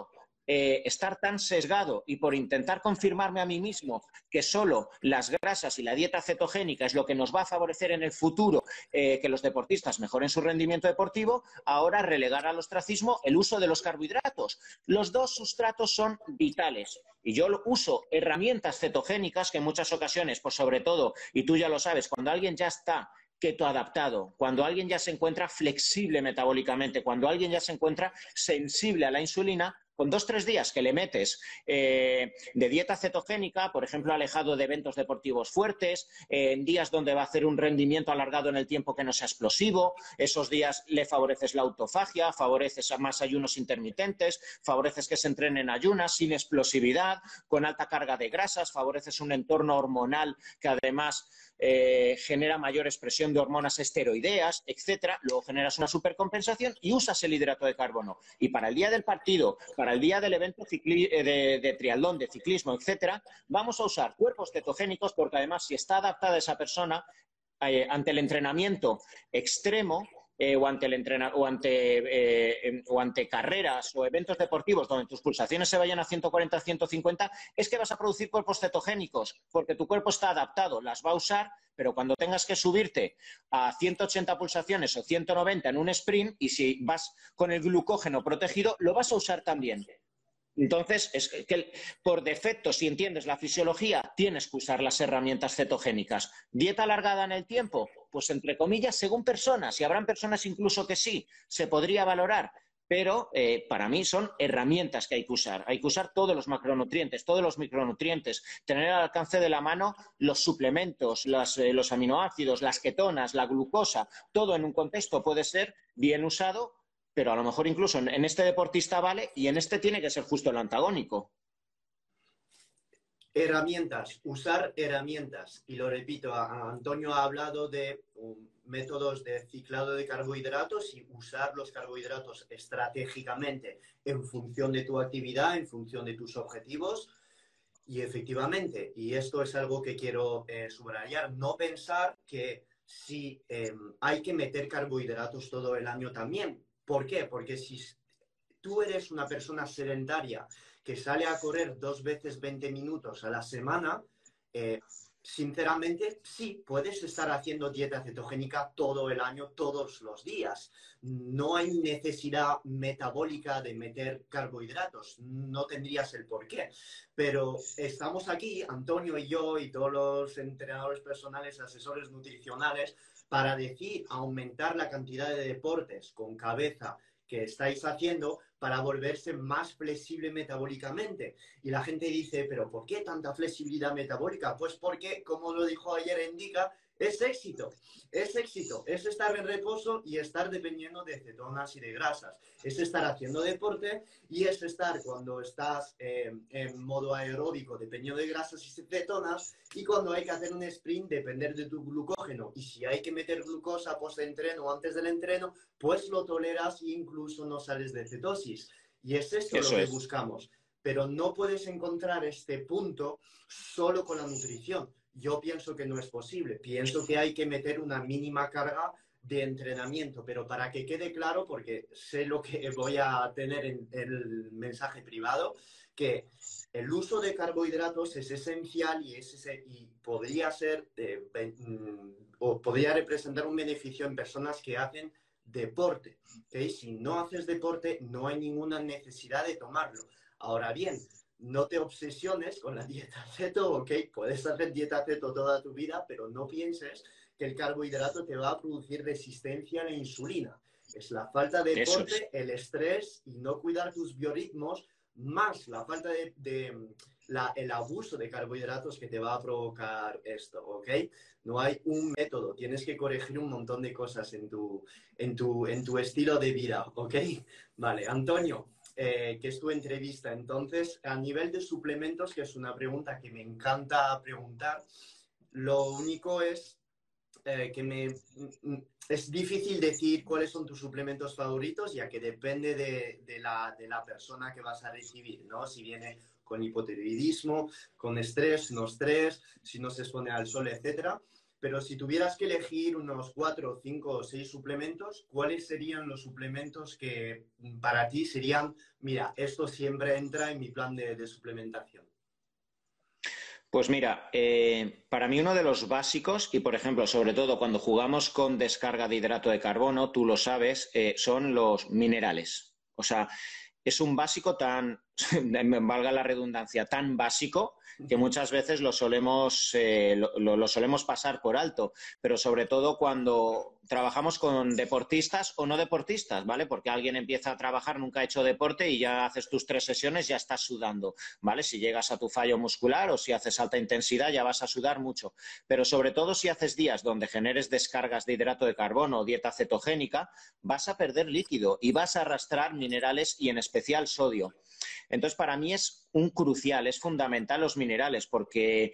eh, estar tan sesgado y por intentar confirmarme a mí mismo que solo las grasas y la dieta cetogénica es lo que nos va a favorecer en el futuro eh, que los deportistas mejoren su rendimiento deportivo, ahora relegar al ostracismo el uso de los carbohidratos. Los dos sustratos son vitales. Y yo uso herramientas cetogénicas que en muchas ocasiones, por sobre todo, y tú ya lo sabes, cuando alguien ya está keto adaptado, cuando alguien ya se encuentra flexible metabólicamente, cuando alguien ya se encuentra sensible a la insulina, con dos tres días que le metes eh, de dieta cetogénica, por ejemplo, alejado de eventos deportivos fuertes, en días donde va a hacer un rendimiento alargado en el tiempo que no sea explosivo, esos días le favoreces la autofagia, favoreces más ayunos intermitentes, favoreces que se entrenen en ayunas sin explosividad, con alta carga de grasas, favoreces un entorno hormonal que además eh, genera mayor expresión de hormonas esteroideas, etcétera. Luego generas una supercompensación y usas el hidrato de carbono. Y para el día del partido, para el día del evento eh, de, de, triatlón, de ciclismo, etcétera, vamos a usar cuerpos cetogénicos porque además si está adaptada esa persona eh, ante el entrenamiento extremo, eh, o, ante el o, ante, eh, em, o ante carreras o eventos deportivos donde tus pulsaciones se vayan a 140, 150, es que vas a producir cuerpos cetogénicos, porque tu cuerpo está adaptado, las va a usar, pero cuando tengas que subirte a 180 pulsaciones o 190 en un sprint, y si vas con el glucógeno protegido, lo vas a usar también. Entonces, es que por defecto, si entiendes la fisiología, tienes que usar las herramientas cetogénicas. ¿Dieta alargada en el tiempo? Pues entre comillas, según personas, y habrán personas incluso que sí, se podría valorar, pero eh, para mí son herramientas que hay que usar. Hay que usar todos los macronutrientes, todos los micronutrientes, tener al alcance de la mano los suplementos, eh, los aminoácidos, las ketonas, la glucosa, todo en un contexto puede ser bien usado pero a lo mejor incluso en, este deportista vale y en este tiene que ser justo el antagónico. Herramientas, usar herramientas. Y lo repito, Antonio ha hablado de um, métodos de ciclado de carbohidratos y usar los carbohidratos estratégicamente en función de tu actividad, en función de tus objetivos. Y efectivamente, y esto es algo que quiero eh, subrayar, no pensar que si em, hay que meter carbohidratos todo el año también, ¿Por qué? Porque si tú eres una persona sedentaria que sale a correr dos veces 20 minutos a la semana, eh, sinceramente, sí, puedes estar haciendo dieta cetogénica todo el año, todos los días. No hay necesidad metabólica de meter carbohidratos, no tendrías el por qué. Pero estamos aquí, Antonio y yo y todos los entrenadores personales, asesores nutricionales, para decir aumentar la cantidad de deportes con cabeza que estáis haciendo para volverse más flexible metabólicamente. Y la gente dice, pero ¿por qué tanta flexibilidad metabólica? Pues porque, como lo dijo ayer Indica, es éxito, es éxito, es estar en reposo y estar dependiendo de cetonas y de grasas. Es estar haciendo deporte y es estar cuando estás eh, en modo aeróbico dependiendo de grasas y cetonas y cuando hay que hacer un sprint depender de tu glucógeno. Y si hay que meter glucosa post-entreno o antes del entreno, pues lo toleras e incluso no sales de cetosis. Y es esto lo que buscamos. Pero no puedes encontrar este punto solo con la nutrición yo pienso que no es posible. Pienso que hay que meter una mínima carga de entrenamiento, pero para que quede claro, porque sé lo que voy a tener en el mensaje privado, que el uso de carbohidratos es esencial y, es y podría ser mm, o podría representar un beneficio en personas que hacen deporte. Si no haces deporte, no hay ninguna necesidad de tomarlo. Ahora bien, no te obsesiones con la dieta ceto, ok, puedes hacer dieta ceto toda tu vida, pero no pienses que el carbohidrato te va a producir resistencia a la insulina. Es la falta de deporte, el estrés y no cuidar tus biorritmos, más la falta de, el abuso de carbohidratos que te va a provocar esto, ¿ok? No hay un método, tienes que corregir un montón de cosas en tu, en tu, en tu estilo de vida, ¿ok? Vale, Antonio, eh, que es tu entrevista. Entonces, a nivel de suplementos, que es una pregunta que me encanta preguntar, lo único es eh, que me, mm, es difícil decir cuáles son tus suplementos favoritos, ya que depende de, de, la, de la persona que vas a recibir, ¿no? Si viene con hipotiroidismo, con estrés, no estrés, si no se expone al sol, etcétera. Pero si tuvieras que elegir unos cuatro, cinco o seis suplementos, ¿cuáles serían los suplementos que para ti serían, mira, esto siempre entra en mi plan de, suplementación? Pues mira, eh, para mí uno de los básicos, y por ejemplo, sobre todo cuando jugamos con descarga de hidrato de carbono, tú lo sabes, eh, son los minerales. O sea, es un básico tan, valga la redundancia, tan básico que muchas veces lo solemos, eh, lo, solemos pasar por alto, pero sobre todo cuando trabajamos con deportistas o no deportistas, ¿vale? Porque alguien empieza a trabajar, nunca ha hecho deporte y ya haces tus tres sesiones, ya estás sudando, ¿vale? Si llegas a tu fallo muscular o si haces alta intensidad, ya vas a sudar mucho. Pero sobre todo si haces días donde generes descargas de hidrato de carbono o dieta cetogénica, vas a perder líquido y vas a arrastrar minerales y en especial sodio. Entonces, para mí es un crucial, es fundamental los minerales, porque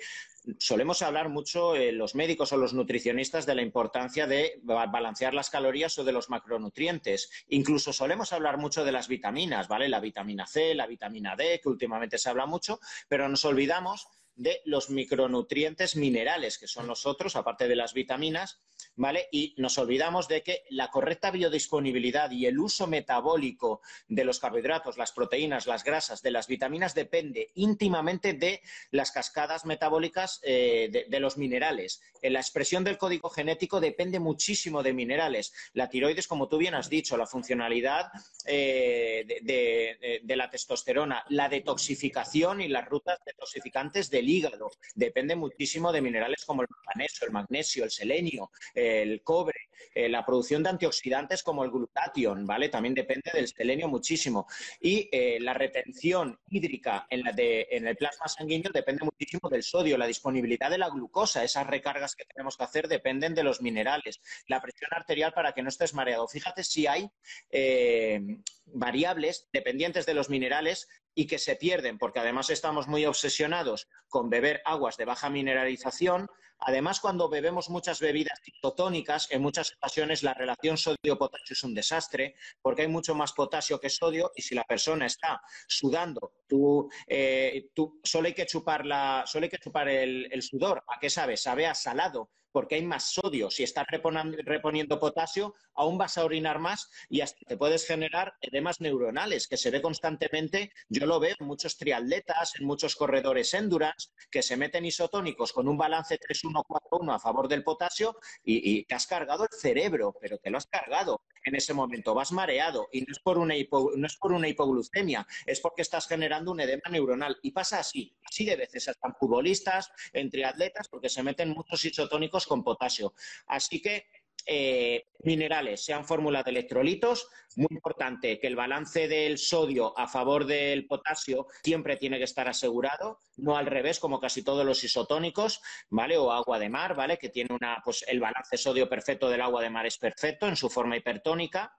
solemos hablar mucho eh, los médicos o los nutricionistas de la importancia de balancear las calorías o de los macronutrientes. Incluso solemos hablar mucho de las vitaminas, ¿vale? La vitamina C, la vitamina D, que últimamente se habla mucho, pero nos olvidamos de los micronutrientes minerales, que son los otros, aparte de las vitaminas, ¿vale? Y nos olvidamos de que la correcta biodisponibilidad y el uso metabólico de los carbohidratos, las proteínas, las grasas, de las vitaminas depende íntimamente de las cascadas metabólicas eh, de, los minerales. En la expresión del código genético depende muchísimo de minerales. La tiroides, como tú bien has dicho, la funcionalidad eh, de, de la testosterona, la detoxificación y las rutas detoxificantes del hígado. Depende muchísimo de minerales como el magnesio, el magnesio, el selenio, el cobre, eh, la producción de antioxidantes como el glutatión, ¿vale? También depende del selenio muchísimo. Y eh, la retención hídrica en, la de, en el plasma sanguíneo depende muchísimo del sodio, la disponibilidad de la glucosa, esas recargas que tenemos que hacer dependen de los minerales, la presión arterial para que no estés mareado. Fíjate si hay eh, variables dependientes de los minerales y que se pierden, porque además estamos muy obsesionados con beber aguas de baja mineralización. Además, cuando bebemos muchas bebidas isotónicas, en muchas ocasiones la relación sodio-potasio es un desastre, porque hay mucho más potasio que sodio y si la persona está sudando, tú, eh, tú solo hay que chupar, la, solo hay que chupar el, el sudor. ¿A qué sabe? Sabe a salado porque hay más sodio. Si estás reponiendo potasio, aún vas a orinar más y hasta te puedes generar edemas neuronales, que se ve constantemente. Yo lo veo en muchos triatletas, en muchos corredores endurance, que se meten isotónicos con un balance 3-1-4-1 a favor del potasio y, te has cargado el cerebro, pero te lo has cargado en ese momento. Vas mareado y no es por una, no es por una hipoglucemia, es porque estás generando un edema neuronal. Y pasa así, así de veces, hasta en futbolistas, en triatletas, porque se meten muchos isotónicos con potasio. Así que eh, minerales, sean fórmulas de electrolitos. Muy importante que el balance del sodio a favor del potasio siempre tiene que estar asegurado, no al revés, como casi todos los isotónicos, ¿vale? O agua de mar, ¿vale? Que tiene una, pues el balance sodio perfecto del agua de mar es perfecto en su forma hipertónica.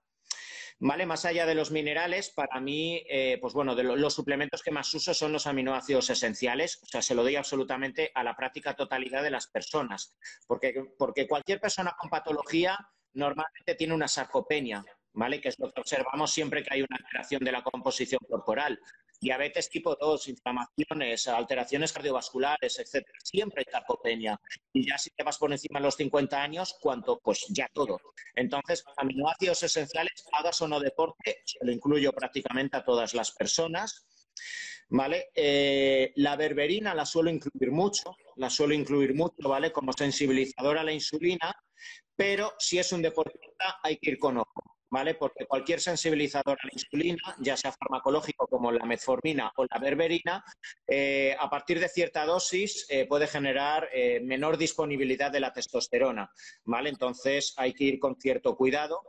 ¿Vale? Más allá de los minerales, para mí, eh, pues bueno, los suplementos que más uso son los aminoácidos esenciales. O sea, se lo doy absolutamente a la práctica totalidad de las personas. Porque, porque cualquier persona con patología normalmente tiene una sarcopenia, ¿vale? Que es lo que observamos siempre que hay una alteración de la composición corporal diabetes tipo 2, inflamaciones, alteraciones cardiovasculares, etcétera. Siempre hay sarcopenia. Y ya si te vas por encima de los 50 años, ¿cuánto? Pues ya todo. Entonces, aminoácidos esenciales, hagas o no deporte, lo incluyo prácticamente a todas las personas. ¿Vale? Eh, la berberina la suelo incluir mucho, la suelo incluir mucho, ¿vale? Como sensibilizadora a la insulina, pero si es un deportista hay que ir con ojo. ¿Vale? Porque cualquier sensibilizador a la insulina, ya sea farmacológico como la metformina o la berberina, eh, a partir de cierta dosis eh, puede generar eh, menor disponibilidad de la testosterona, ¿vale? Entonces hay que ir con cierto cuidado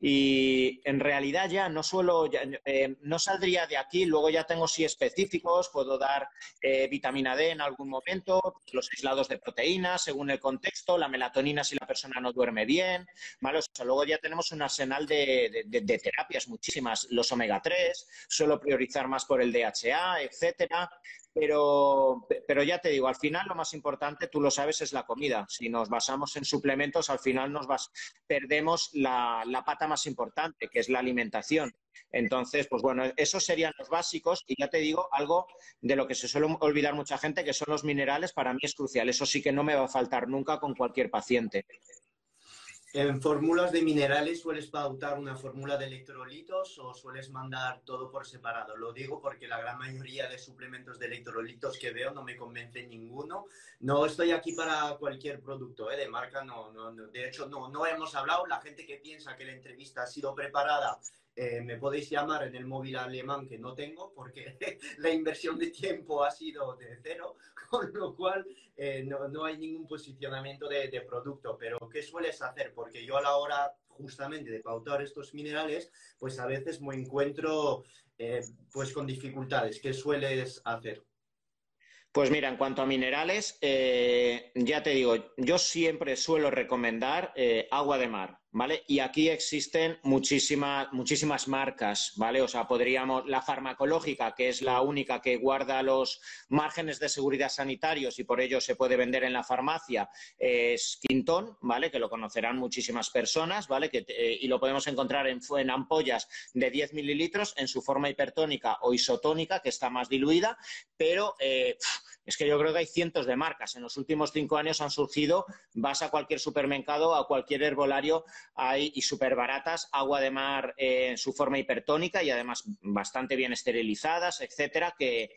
y en realidad ya no suelo, eh, no saldría de aquí, luego ya tengo sí específicos, puedo dar eh, vitamina D en algún momento, los aislados de proteínas según el contexto, la melatonina si la persona no duerme bien, ¿vale? luego ya tenemos un arsenal de, de terapias muchísimas, los omega 3, suelo priorizar más por el DHA, etcétera. Pero, pero ya te digo, al final lo más importante, tú lo sabes, es la comida. Si nos basamos en suplementos, al final nos vas, perdemos la, la pata más importante, que es la alimentación. Entonces, pues bueno, esos serían los básicos y ya te digo algo de lo que se suele olvidar mucha gente, que son los minerales, para mí es crucial. Eso sí que no me va a faltar nunca con cualquier paciente. ¿En fórmulas de minerales sueles pautar una fórmula de electrolitos o sueles mandar todo por separado? Lo digo porque la gran mayoría de suplementos de electrolitos que veo no me convence ninguno. No estoy aquí para cualquier producto ¿eh? de marca, no, no, no, De hecho, no, no hemos hablado. La gente que piensa que la entrevista ha sido preparada eh, me podéis llamar en el móvil alemán que no tengo porque la inversión de tiempo ha sido de cero, con lo cual eh, no, no, hay ningún posicionamiento de, de, producto. Pero, ¿qué sueles hacer? Porque yo a la hora justamente de pautar estos minerales, pues a veces me encuentro eh, pues con dificultades. ¿Qué sueles hacer? Pues mira, en cuanto a minerales, ya te digo, yo siempre suelo recomendar agua de mar, ¿vale? Y aquí existen muchísimas, muchísimas marcas, ¿vale? O sea, podríamos, la farmacológica, que es la única que guarda los márgenes de seguridad sanitarios y por ello se puede vender en la farmacia, es Quintón, ¿vale? Que lo conocerán muchísimas personas, ¿vale? Que, eh, y lo podemos encontrar en, en, ampollas de 10 mililitros en su forma hipertónica o isotónica, que está más diluida, pero eh, es que yo creo que hay cientos de marcas. En los últimos cinco años han surgido, vas a cualquier supermercado, a cualquier herbolario, hay y súper baratas, agua de mar eh, en su forma hipertónica y además bastante bien esterilizadas, etcétera, que,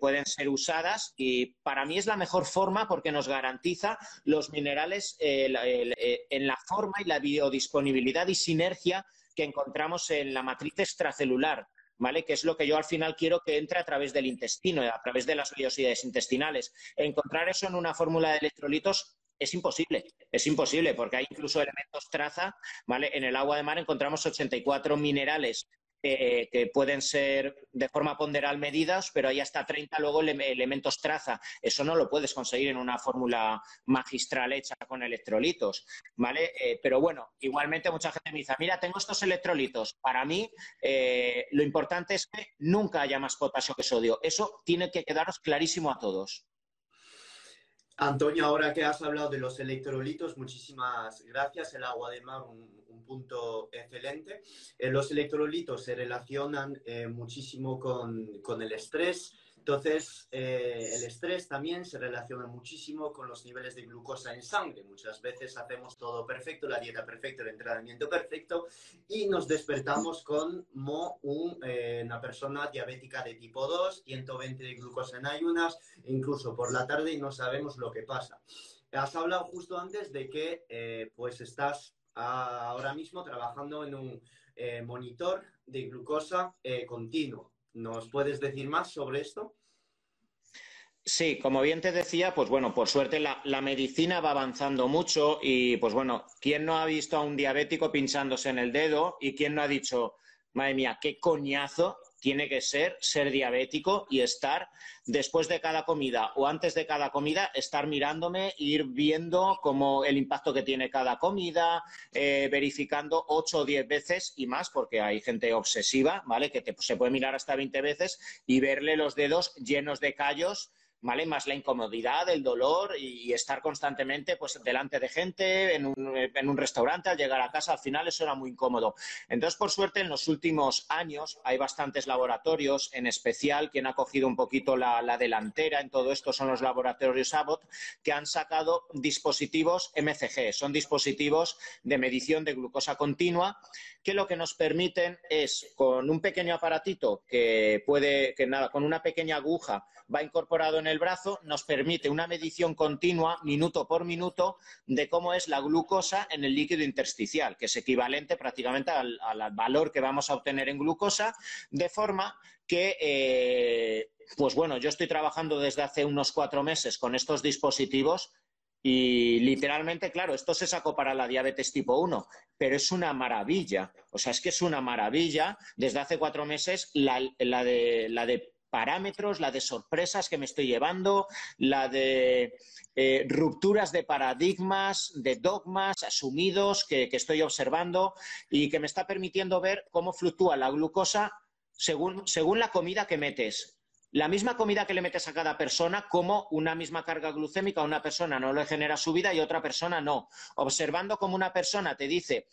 pueden ser usadas. Y para mí es la mejor forma porque nos garantiza los minerales eh, en la forma y la biodisponibilidad y sinergia que encontramos en la matriz extracelular. ¿Vale? Que es lo que yo al final quiero que entre a través del intestino, a través de las vellosidades intestinales. Encontrar eso en una fórmula de electrolitos es imposible, es imposible, porque hay incluso elementos traza, ¿vale? En el agua de mar encontramos 84 minerales eh, que pueden ser de forma ponderal medidas, pero hay hasta 30 luego elementos traza. Eso no lo puedes conseguir en una fórmula magistral hecha con electrolitos, ¿vale? Eh, pero bueno, igualmente mucha gente me dice, mira, tengo estos electrolitos. Para mí, eh, lo importante es que nunca haya más potasio que sodio. Eso tiene que quedaros clarísimo a todos. Antonio, ahora que has hablado de los electrolitos, muchísimas gracias. El agua de mar, un, punto excelente. Eh, los electrolitos se relacionan eh, muchísimo con, con, el estrés, entonces, eh, el estrés también se relaciona muchísimo con los niveles de glucosa en sangre. Muchas veces hacemos todo perfecto, la dieta perfecta, el entrenamiento perfecto, y nos despertamos con eh, una persona diabética de tipo 2, 120 de glucosa en ayunas, incluso por la tarde y no sabemos lo que pasa. Has hablado justo antes de que eh, pues estás ahora mismo trabajando en un monitor de glucosa continuo. ¿Nos puedes decir más sobre esto? Sí, como bien te decía, pues bueno, por suerte la, medicina va avanzando mucho y pues bueno, ¿quién no ha visto a un diabético pinchándose en el dedo y quién no ha dicho, madre mía, qué coñazo tiene que ser ser diabético y estar después de cada comida o antes de cada comida, estar mirándome, ir viendo cómo el impacto que tiene cada comida, eh, verificando ocho o diez veces y más, porque hay gente obsesiva, ¿vale? Que se puede mirar hasta 20 veces y verle los dedos llenos de callos ¿vale? Más la incomodidad, el dolor y, estar constantemente pues, delante de gente, en un, restaurante, al llegar a casa, al final eso era muy incómodo. Entonces, por suerte, en los últimos años hay bastantes laboratorios, en especial quien ha cogido un poquito la, delantera en todo esto son los laboratorios Abbott, que han sacado dispositivos MCG, son dispositivos de medición de glucosa continua que lo que nos permiten es, con un pequeño aparatito que puede, que nada, con una pequeña aguja va incorporado en el brazo, nos permite una medición continua, minuto por minuto, de cómo es la glucosa en el líquido intersticial, que es equivalente prácticamente al, valor que vamos a obtener en glucosa, de forma que, eh, pues bueno, yo estoy trabajando desde hace unos cuatro meses con estos dispositivos y literalmente, claro, esto se sacó para la diabetes tipo 1, pero es una maravilla. O sea, es que es una maravilla. Desde hace cuatro meses la, de, la de parámetros, la de sorpresas que me estoy llevando, la de eh, rupturas de paradigmas, de dogmas asumidos que, estoy observando y que me está permitiendo ver cómo fluctúa la glucosa según, según la comida que metes la misma comida que le metes a cada persona, como una misma carga glucémica a una persona no le genera subida y otra persona no. Observando como una persona te dice,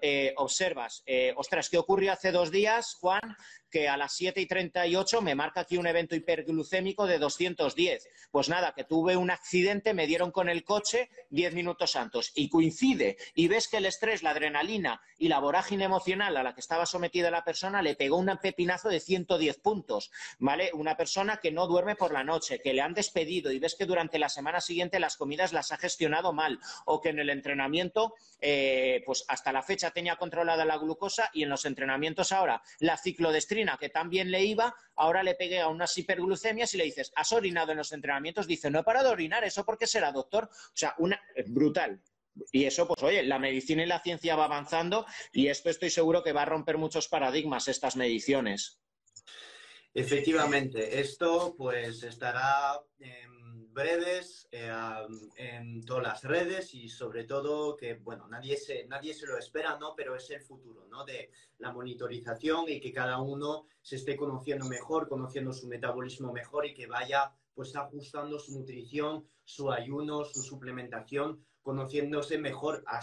eh, observas, eh, ostras, ¿qué ocurrió hace dos días, Juan? Que a las 7 y 38 me marca aquí un evento hiperglucémico de 210. Pues nada, que tuve un accidente, me dieron con el coche 10 minutos antes y coincide y ves que el estrés, la adrenalina y la vorágine emocional a la que estaba sometida la persona le pegó un pepinazo de 110 puntos, ¿vale? Una persona que no duerme por la noche, que le han despedido y ves que durante la semana siguiente las comidas las ha gestionado mal o que en el entrenamiento, eh, pues hasta la fecha tenía controlada la glucosa y en los entrenamientos ahora la ciclodestrina que también le iba, ahora le pegué a unas hiperglucemias y le dices, ¿has orinado en los entrenamientos? Dice, no he parado de orinar, ¿eso porque será doctor? O sea, una, brutal. Y eso, pues oye, la medicina y la ciencia va avanzando y esto estoy seguro que va a romper muchos paradigmas, estas mediciones. Efectivamente, esto pues estará breves eh, en todas las redes y sobre todo que, bueno, nadie se, nadie se lo espera, ¿no? Pero es el futuro, ¿no? De la monitorización y que cada uno se esté conociendo mejor, conociendo su metabolismo mejor y que vaya pues ajustando su nutrición, su ayuno, su suplementación, conociéndose mejor a,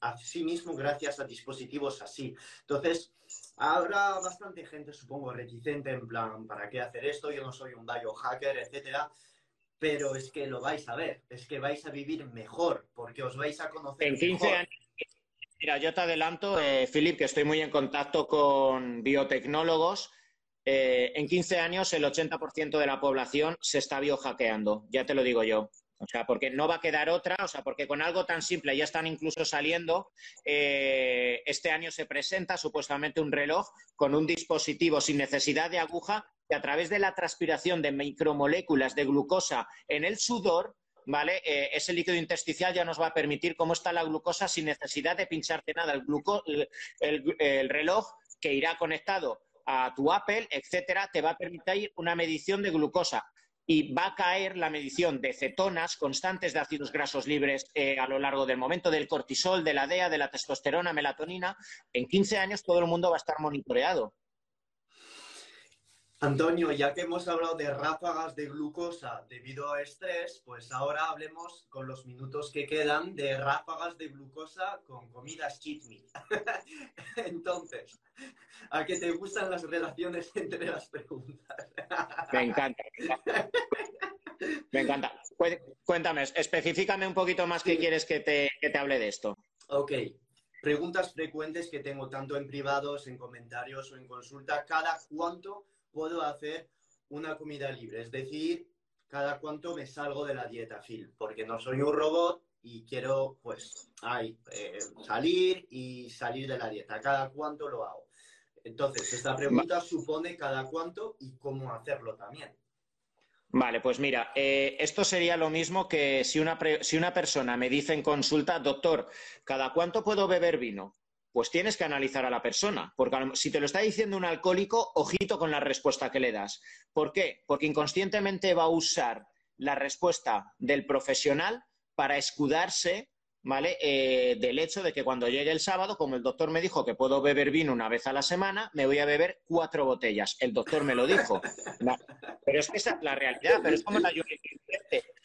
a sí mismo gracias a dispositivos así. Entonces, Habrá bastante gente, supongo, reticente en plan, ¿para qué hacer esto? Yo no soy un biohacker, etcétera. Pero es que lo vais a ver, es que vais a vivir mejor, porque os vais a conocer. En 15 años. Mira, yo te adelanto, eh, Philip, que estoy muy en contacto con biotecnólogos. Eh, en 15 años, el 80% de la población se está biohackeando, ya te lo digo yo. O sea, porque no va a quedar otra, o sea, porque con algo tan simple ya están incluso saliendo. Eh, este año se presenta supuestamente un reloj con un dispositivo sin necesidad de aguja que a través de la transpiración de micromoléculas de glucosa en el sudor ¿vale? Eh, ese líquido intersticial ya nos va a permitir cómo está la glucosa sin necesidad de pincharte nada. El, el, reloj que irá conectado a tu Apple, etcétera, te va a permitir una medición de glucosa y va a caer la medición de cetonas constantes de ácidos grasos libres eh, a lo largo del momento, del cortisol, de la DEA, de la testosterona, melatonina. En 15 años todo el mundo va a estar monitoreado. Antonio, ya que hemos hablado de ráfagas de glucosa debido a estrés, pues ahora hablemos con los minutos que quedan de ráfagas de glucosa con comidas cheat meal. Entonces, ¿a qué te gustan las relaciones entre las preguntas? Me encanta. Me encanta. Cuéntame, específicame un poquito más qué quieres que te, que te hable de esto. Ok. Preguntas frecuentes que tengo tanto en privados, en comentarios o en consulta. ¿Cada cuánto puedo hacer una comida libre, es decir, cada cuánto me salgo de la dieta, Phil, porque no soy un robot y quiero, pues, eh, salir y salir de la dieta. ¿Cada cuánto lo hago? Entonces, esta pregunta supone cada cuánto y cómo hacerlo también. Vale, pues mira, eh, esto sería lo mismo que si una, si una persona me dice en consulta, doctor, ¿cada cuánto puedo beber vino? Pues tienes que analizar a la persona. Porque si te lo está diciendo un alcohólico, ojito con la respuesta que le das. ¿Por qué? Porque inconscientemente va a usar la respuesta del profesional para escudarse ¿vale? Eh, del hecho de que cuando llegue el sábado, como el doctor me dijo que puedo beber vino una vez a la semana, me voy a beber cuatro botellas. El doctor me lo dijo. pero es que esa es la realidad, pero es como la lluvia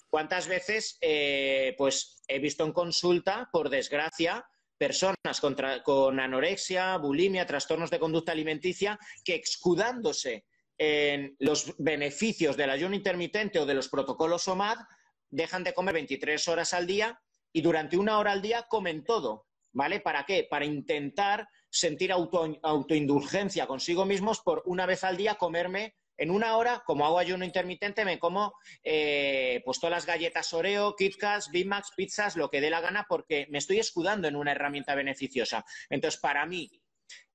¿Cuántas veces eh, pues he visto en consulta, por desgracia, personas con anorexia, bulimia, trastornos de conducta alimenticia, que excudándose en los beneficios del ayuno intermitente o de los protocolos OMAD, dejan de comer 23 horas al día y durante una hora al día comen todo. ¿Vale? ¿Para qué? Para intentar sentir autoindulgencia consigo mismos por una vez al día comerme en una hora, como hago ayuno intermitente, me como eh, pues todas las galletas Oreo, KitKats, Big Macs, pizzas, lo que dé la gana, porque me estoy escudando en una herramienta beneficiosa. Entonces, para mí,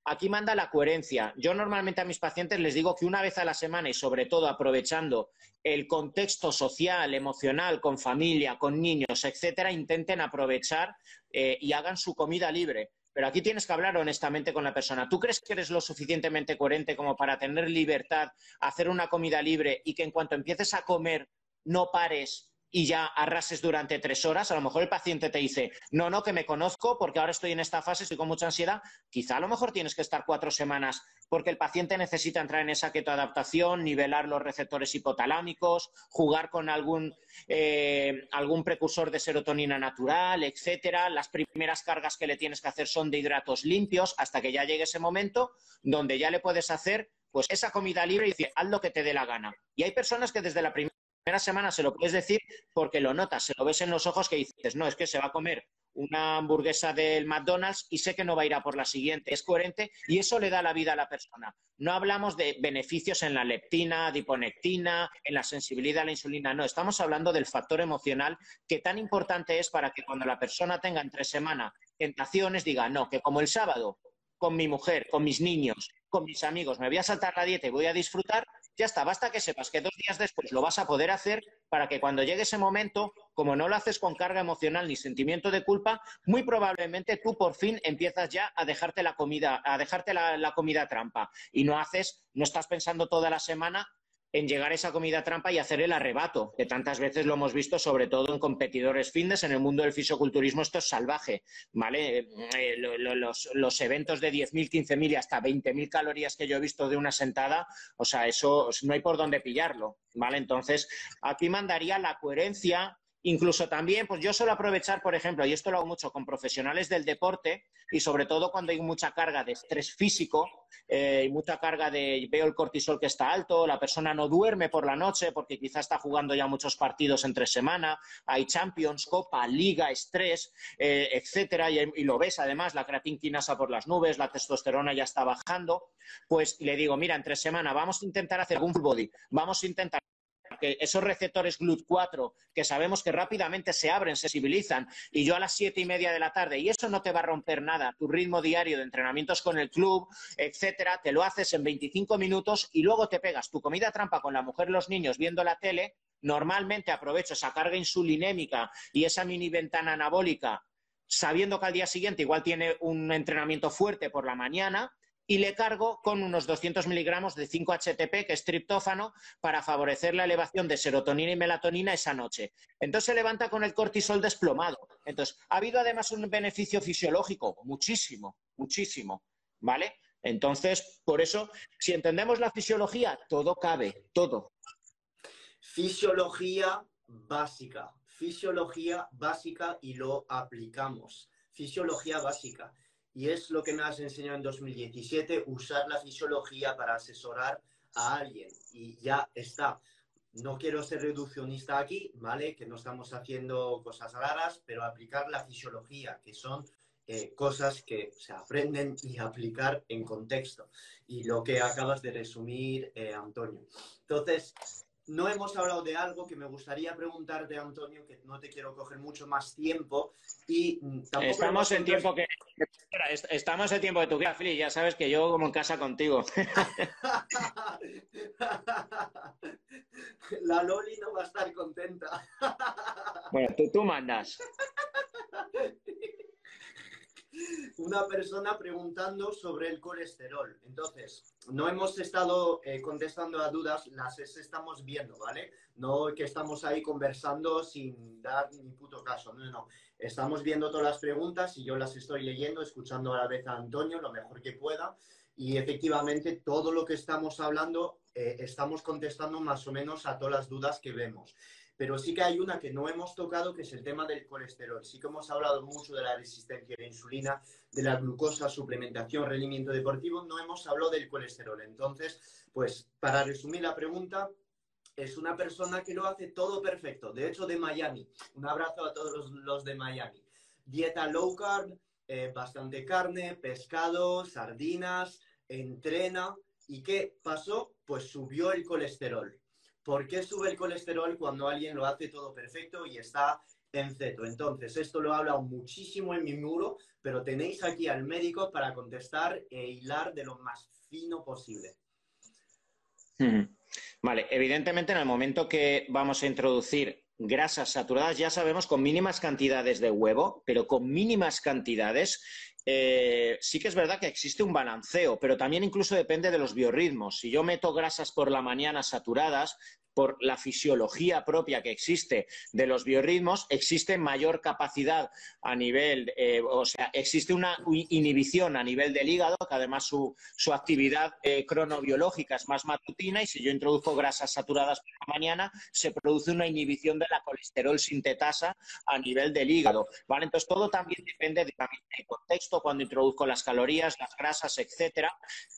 aquí manda la coherencia. Yo normalmente a mis pacientes les digo que una vez a la semana y sobre todo aprovechando el contexto social, emocional, con familia, con niños, etcétera, intenten aprovechar eh, y hagan su comida libre. Pero aquí tienes que hablar honestamente con la persona. ¿Tú crees que eres lo suficientemente coherente como para tener libertad, hacer una comida libre y que en cuanto empieces a comer no pares y ya arrases durante tres horas. A lo mejor el paciente te dice, no, no, que me conozco porque ahora estoy en esta fase, estoy con mucha ansiedad. Quizá a lo mejor tienes que estar cuatro semanas porque el paciente necesita entrar en esa ketoadaptación, nivelar los receptores hipotalámicos, jugar con algún, eh, algún precursor de serotonina natural, etcétera. Las primeras cargas que le tienes que hacer son de hidratos limpios hasta que ya llegue ese momento donde ya le puedes hacer pues esa comida libre y decir, haz lo que te dé la gana. Y hay personas que desde la primera primera semana se lo puedes decir porque lo notas, se lo ves en los ojos que dices, no, es que se va a comer una hamburguesa del McDonald's y sé que no va a ir a por la siguiente. Es coherente y eso le da la vida a la persona. No hablamos de beneficios en la leptina, diponectina, en la sensibilidad a la insulina, no, estamos hablando del factor emocional que tan importante es para que cuando la persona tenga entre semana tentaciones diga, no, que como el sábado con mi mujer, con mis niños, con mis amigos, me voy a saltar la dieta y voy a disfrutar, ya está, basta que sepas que dos días después lo vas a poder hacer para que cuando llegue ese momento, como no lo haces con carga emocional ni sentimiento de culpa, muy probablemente tú por fin empiezas ya a dejarte la comida, a dejarte la, comida trampa. Y no haces, no estás pensando toda la semana en llegar a esa comida trampa y hacer el arrebato, que tantas veces lo hemos visto, sobre todo en competidores fitness. En el mundo del fisioculturismo esto es salvaje, ¿vale? Eh, los, los, eventos de 10.000, 15.000 y hasta 20.000 calorías que yo he visto de una sentada, o sea, eso no hay por dónde pillarlo, ¿vale? Entonces, aquí mandaría la coherencia Incluso también, pues yo suelo aprovechar, por ejemplo, y esto lo hago mucho con profesionales del deporte y sobre todo cuando hay mucha carga de estrés físico eh, y mucha carga de veo el cortisol que está alto, la persona no duerme por la noche porque quizá está jugando ya muchos partidos entre semana, hay Champions, Copa, Liga, estrés, eh, etcétera, y, y, lo ves además, la creatinquinasa por las nubes, la testosterona ya está bajando, pues le digo, mira, entre semana vamos a intentar hacer un full body, vamos a intentar que esos receptores GLUT4 que sabemos que rápidamente se abren, se sensibilizan, y yo a las siete y media de la tarde, y eso no te va a romper nada, tu ritmo diario de entrenamientos con el club, etcétera, te lo haces en 25 minutos y luego te pegas tu comida trampa con la mujer y los niños viendo la tele, normalmente aprovecho esa carga insulinémica y esa mini ventana anabólica sabiendo que al día siguiente igual tiene un entrenamiento fuerte por la mañana, y le cargo con unos 200 miligramos de 5-HTP, que es triptófano, para favorecer la elevación de serotonina y melatonina esa noche. Entonces se levanta con el cortisol desplomado. Entonces, ha habido además un beneficio fisiológico, muchísimo, muchísimo, ¿vale? Entonces, por eso, si entendemos la fisiología, todo cabe, todo. Fisiología básica, fisiología básica y lo aplicamos. Fisiología básica y es lo que me has enseñado en 2017, usar la fisiología para asesorar a alguien. Y ya está. No quiero ser reduccionista aquí, ¿vale? Que no estamos haciendo cosas raras, pero aplicar la fisiología, que son eh, cosas que se aprenden y aplicar en contexto. Y lo que acabas de resumir, eh, Antonio. Entonces, no hemos hablado de algo que me gustaría preguntarte, Antonio, que no te quiero coger mucho más tiempo. Y estamos en tiempo que estamos en tiempo de tu vida, Fili. Ya sabes que yo como en casa contigo. La Loli no va a estar contenta. Bueno, tú, tú mandas. una persona preguntando sobre el colesterol. Entonces, no hemos estado eh, contestando a dudas, las estamos viendo, ¿vale? No que estamos ahí conversando sin dar ni puto caso, no, no. Estamos viendo todas las preguntas y yo las estoy leyendo, escuchando a la vez a Antonio lo mejor que pueda. Y efectivamente, todo lo que estamos hablando, eh, estamos contestando más o menos a todas las dudas que vemos. Pero sí que hay una que no hemos tocado, que es el tema del colesterol. Sí que hemos hablado mucho de la resistencia a la insulina, de la glucosa, suplementación, rendimiento deportivo. No hemos hablado del colesterol. Entonces, pues para resumir la pregunta, es una persona que lo hace todo perfecto. De hecho, de Miami. Un abrazo a todos los, de Miami. Dieta low carb, eh, bastante carne, pescado, sardinas, entrena. ¿Y qué pasó? Pues subió el colesterol. ¿Por qué sube el colesterol cuando alguien lo hace todo perfecto y está en ceto? Entonces, esto lo he hablado muchísimo en mi muro, pero tenéis aquí al médico para contestar e hilar de lo más fino posible. Vale, evidentemente en el momento que vamos a introducir grasas saturadas, ya sabemos con mínimas cantidades de huevo, pero con mínimas cantidades eh, sí que es verdad que existe un balanceo, pero también incluso depende de los biorritmos. Si yo meto grasas por la mañana saturadas, por la fisiología propia que existe de los biorritmos, existe mayor capacidad a nivel, eh, o sea, existe una inhibición a nivel del hígado, que además su, actividad eh, cronobiológica es más matutina y si yo introduzco grasas saturadas por la mañana, se produce una inhibición de la colesterol sintetasa a nivel del hígado, ¿vale? Entonces todo también depende del contexto, cuando introduzco las calorías, las grasas, etcétera,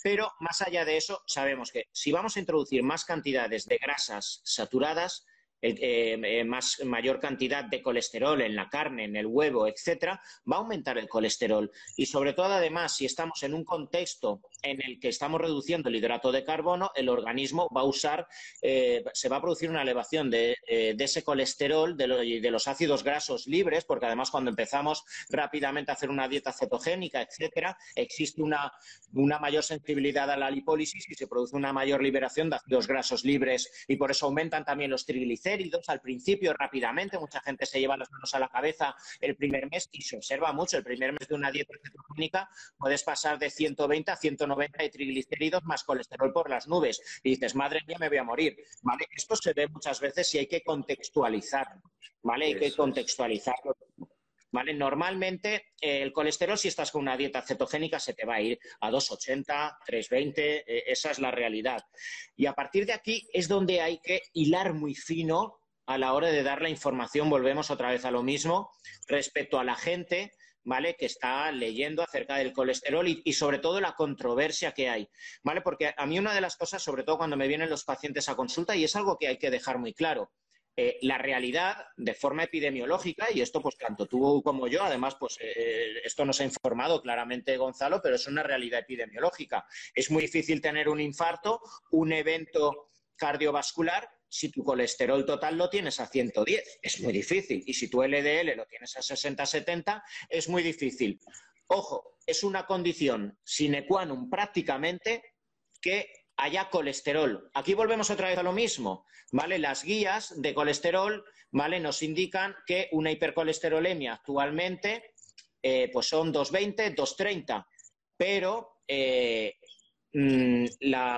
pero más allá de eso, sabemos que si vamos a introducir más cantidades de grasas saturadas, eh, eh, más, mayor cantidad de colesterol en la carne, en el huevo, etcétera, va a aumentar el colesterol. Y sobre todo, además, si estamos en un contexto en el que estamos reduciendo el hidrato de carbono, el organismo va a usar, eh, se va a producir una elevación de, ese colesterol, de, de, los ácidos grasos libres, porque además cuando empezamos rápidamente a hacer una dieta cetogénica, etcétera, existe una, una mayor sensibilidad a la lipólisis y se produce una mayor liberación de ácidos grasos libres y por eso aumentan también los triglicéridos al principio rápidamente. Mucha gente se lleva las manos a la cabeza el primer mes y se observa mucho. El primer mes de una dieta cetogénica puedes pasar de 120 a 190 de triglicéridos más colesterol por las nubes. Y dices, madre mía, me voy a morir. ¿Vale? Esto se ve muchas veces y hay que contextualizar. ¿Vale? Hay que contextualizarlo. ¿Vale? Normalmente eh, el colesterol, si estás con una dieta cetogénica, se te va a ir a 280, 320, eh, esa es la realidad. Y a partir de aquí es donde hay que hilar muy fino a la hora de dar la información, volvemos otra vez a lo mismo, respecto a la gente, ¿vale? Que está leyendo acerca del colesterol y, sobre todo la controversia que hay, ¿vale? Porque a mí una de las cosas, sobre todo cuando me vienen los pacientes a consulta, y es algo que hay que dejar muy claro, eh, la realidad de forma epidemiológica, y esto pues tanto tú como yo, además pues eh, esto nos ha informado claramente Gonzalo, pero es una realidad epidemiológica. Es muy difícil tener un infarto, un evento cardiovascular, si tu colesterol total lo tienes a 110. Es muy difícil. Y si tu LDL lo tienes a 60-70, es muy difícil. Ojo, es una condición sine qua non prácticamente que haya colesterol. Aquí volvemos otra vez a lo mismo, ¿vale? Las guías de colesterol, ¿vale? Nos indican que una hipercolesterolemia actualmente eh, pues son 220, 230, pero eh, mm,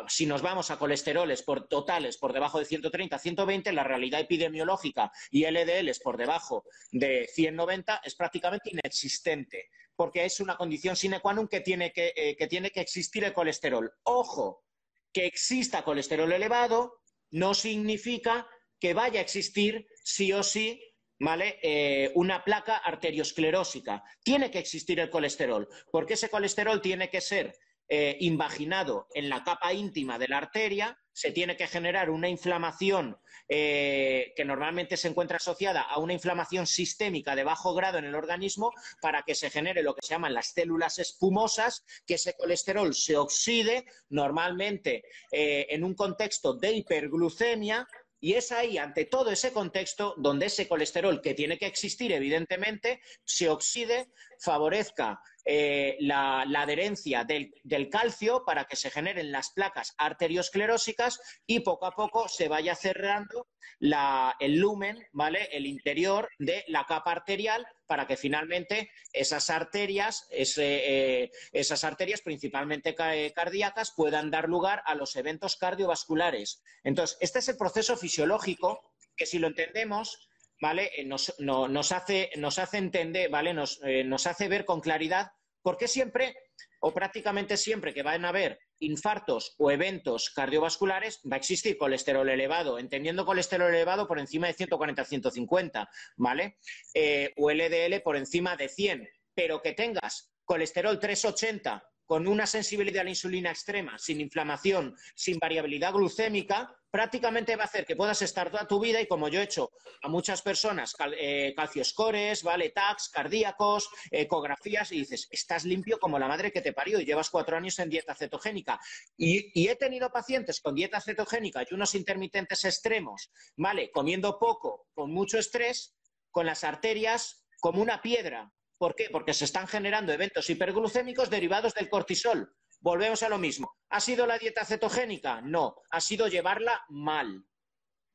si nos vamos a colesteroles por totales por debajo de 130, 120, la realidad epidemiológica y LDLs por debajo de 190 es prácticamente inexistente, porque es una condición sine qua non que tiene que, eh, que tiene que existir el colesterol. Ojo, que exista colesterol elevado no significa que vaya a existir sí o sí ¿vale? Eh, una placa arteriosclerósica. Tiene que existir el colesterol, porque ese colesterol tiene que ser eh, invaginado en la capa íntima de la arteria, se tiene que generar una inflamación eh, que normalmente se encuentra asociada a una inflamación sistémica de bajo grado en el organismo para que se genere lo que se llaman las células espumosas, que ese colesterol se oxide normalmente eh, en un contexto de hiperglucemia y es ahí, ante todo ese contexto, donde ese colesterol que tiene que existir, evidentemente, se oxide, favorezca eh, la, adherencia del, calcio para que se generen las placas arteriosclerósicas y poco a poco se vaya cerrando el lumen, ¿vale? El interior de la capa arterial para que finalmente esas arterias, eh, esas arterias principalmente cardíacas, puedan dar lugar a los eventos cardiovasculares. Entonces, este es el proceso fisiológico que si lo entendemos, ¿vale? Eh, nos, hace, nos hace entender, ¿vale? Eh, nos hace ver con claridad por qué siempre o prácticamente siempre que van a haber infartos o eventos cardiovasculares, va a existir colesterol elevado, entendiendo colesterol elevado por encima de 140-150, ¿vale? Eh, o LDL por encima de 100, pero que tengas colesterol 380 con una sensibilidad a la insulina extrema, sin inflamación, sin variabilidad glucémica, prácticamente va a hacer que puedas estar toda tu vida y como yo he hecho a muchas personas, eh, calcioscores, ¿vale? tags, cardíacos, ecografías, y dices, estás limpio como la madre que te parió y llevas cuatro años en dieta cetogénica. Y, y he tenido pacientes con dieta cetogénica y unos intermitentes extremos, ¿vale? Comiendo poco, con mucho estrés, con las arterias como una piedra. ¿Por qué? Porque se están generando eventos hiperglucémicos derivados del cortisol. Volvemos a lo mismo. ¿Ha sido la dieta cetogénica? No, ha sido llevarla mal.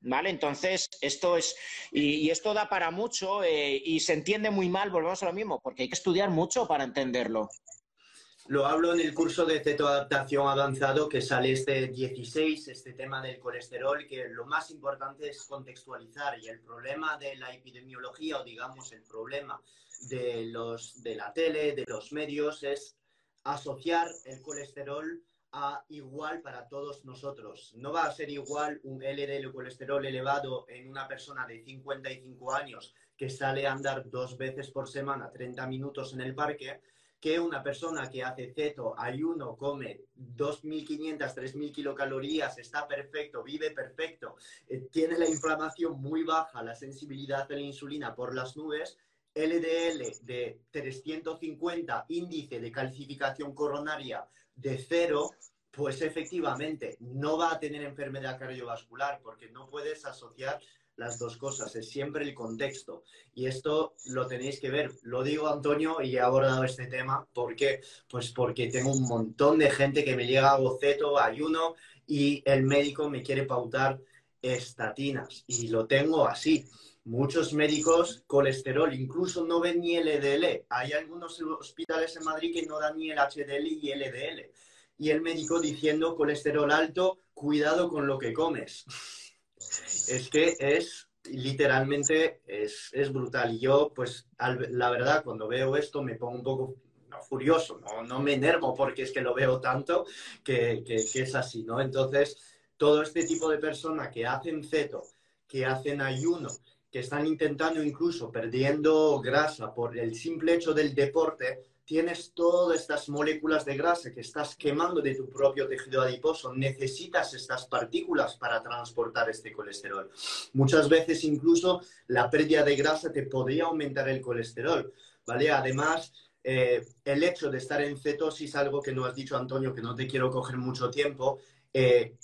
¿Vale? Entonces, esto es. Y, esto da para mucho eh, y se entiende muy mal, volvemos a lo mismo, porque hay que estudiar mucho para entenderlo. Lo hablo en el curso de cetoadaptación avanzado que sale este 16, este tema del colesterol, que lo más importante es contextualizar y el problema de la epidemiología o digamos el problema de, los, de la tele, de los medios, es asociar el colesterol a igual para todos nosotros. No va a ser igual un LDL colesterol elevado en una persona de 55 años que sale a andar dos veces por semana 30 minutos en el parque que una persona que hace ceto, ayuno, come 2.500, 3.000 kilocalorías, está perfecto, vive perfecto, eh, tiene la inflamación muy baja, la sensibilidad a la insulina por las nubes LDL de 350, índice de calcificación coronaria de cero, pues efectivamente no va a tener enfermedad cardiovascular porque no puedes asociar las dos cosas, es siempre el contexto. Y esto lo tenéis que ver. Lo digo, Antonio, y he abordado este tema. ¿Por qué? Pues porque tengo un montón de gente que me llega a boceto, ayuno, y el médico me quiere pautar estatinas y lo tengo así. Muchos médicos, colesterol, incluso no ven ni LDL. Hay algunos hospitales en Madrid que no dan ni el HDL y LDL. Y el médico diciendo colesterol alto, cuidado con lo que comes. Es que es literalmente es, es brutal. Y yo, pues, la verdad, cuando veo esto me pongo un poco furioso, no, no me enervo porque es que lo veo tanto que, que, que es así, ¿no? Entonces, todo este tipo de personas que hacen ceto, que hacen ayuno, que están intentando incluso perdiendo grasa por el simple hecho del deporte, tienes todas estas moléculas de grasa que estás quemando de tu propio tejido adiposo, necesitas estas partículas para transportar este colesterol. Muchas veces incluso la pérdida de grasa te podría aumentar el colesterol, ¿vale? Además, eh, el hecho de estar en cetosis, algo que no has dicho Antonio, que no te quiero coger mucho tiempo, eh,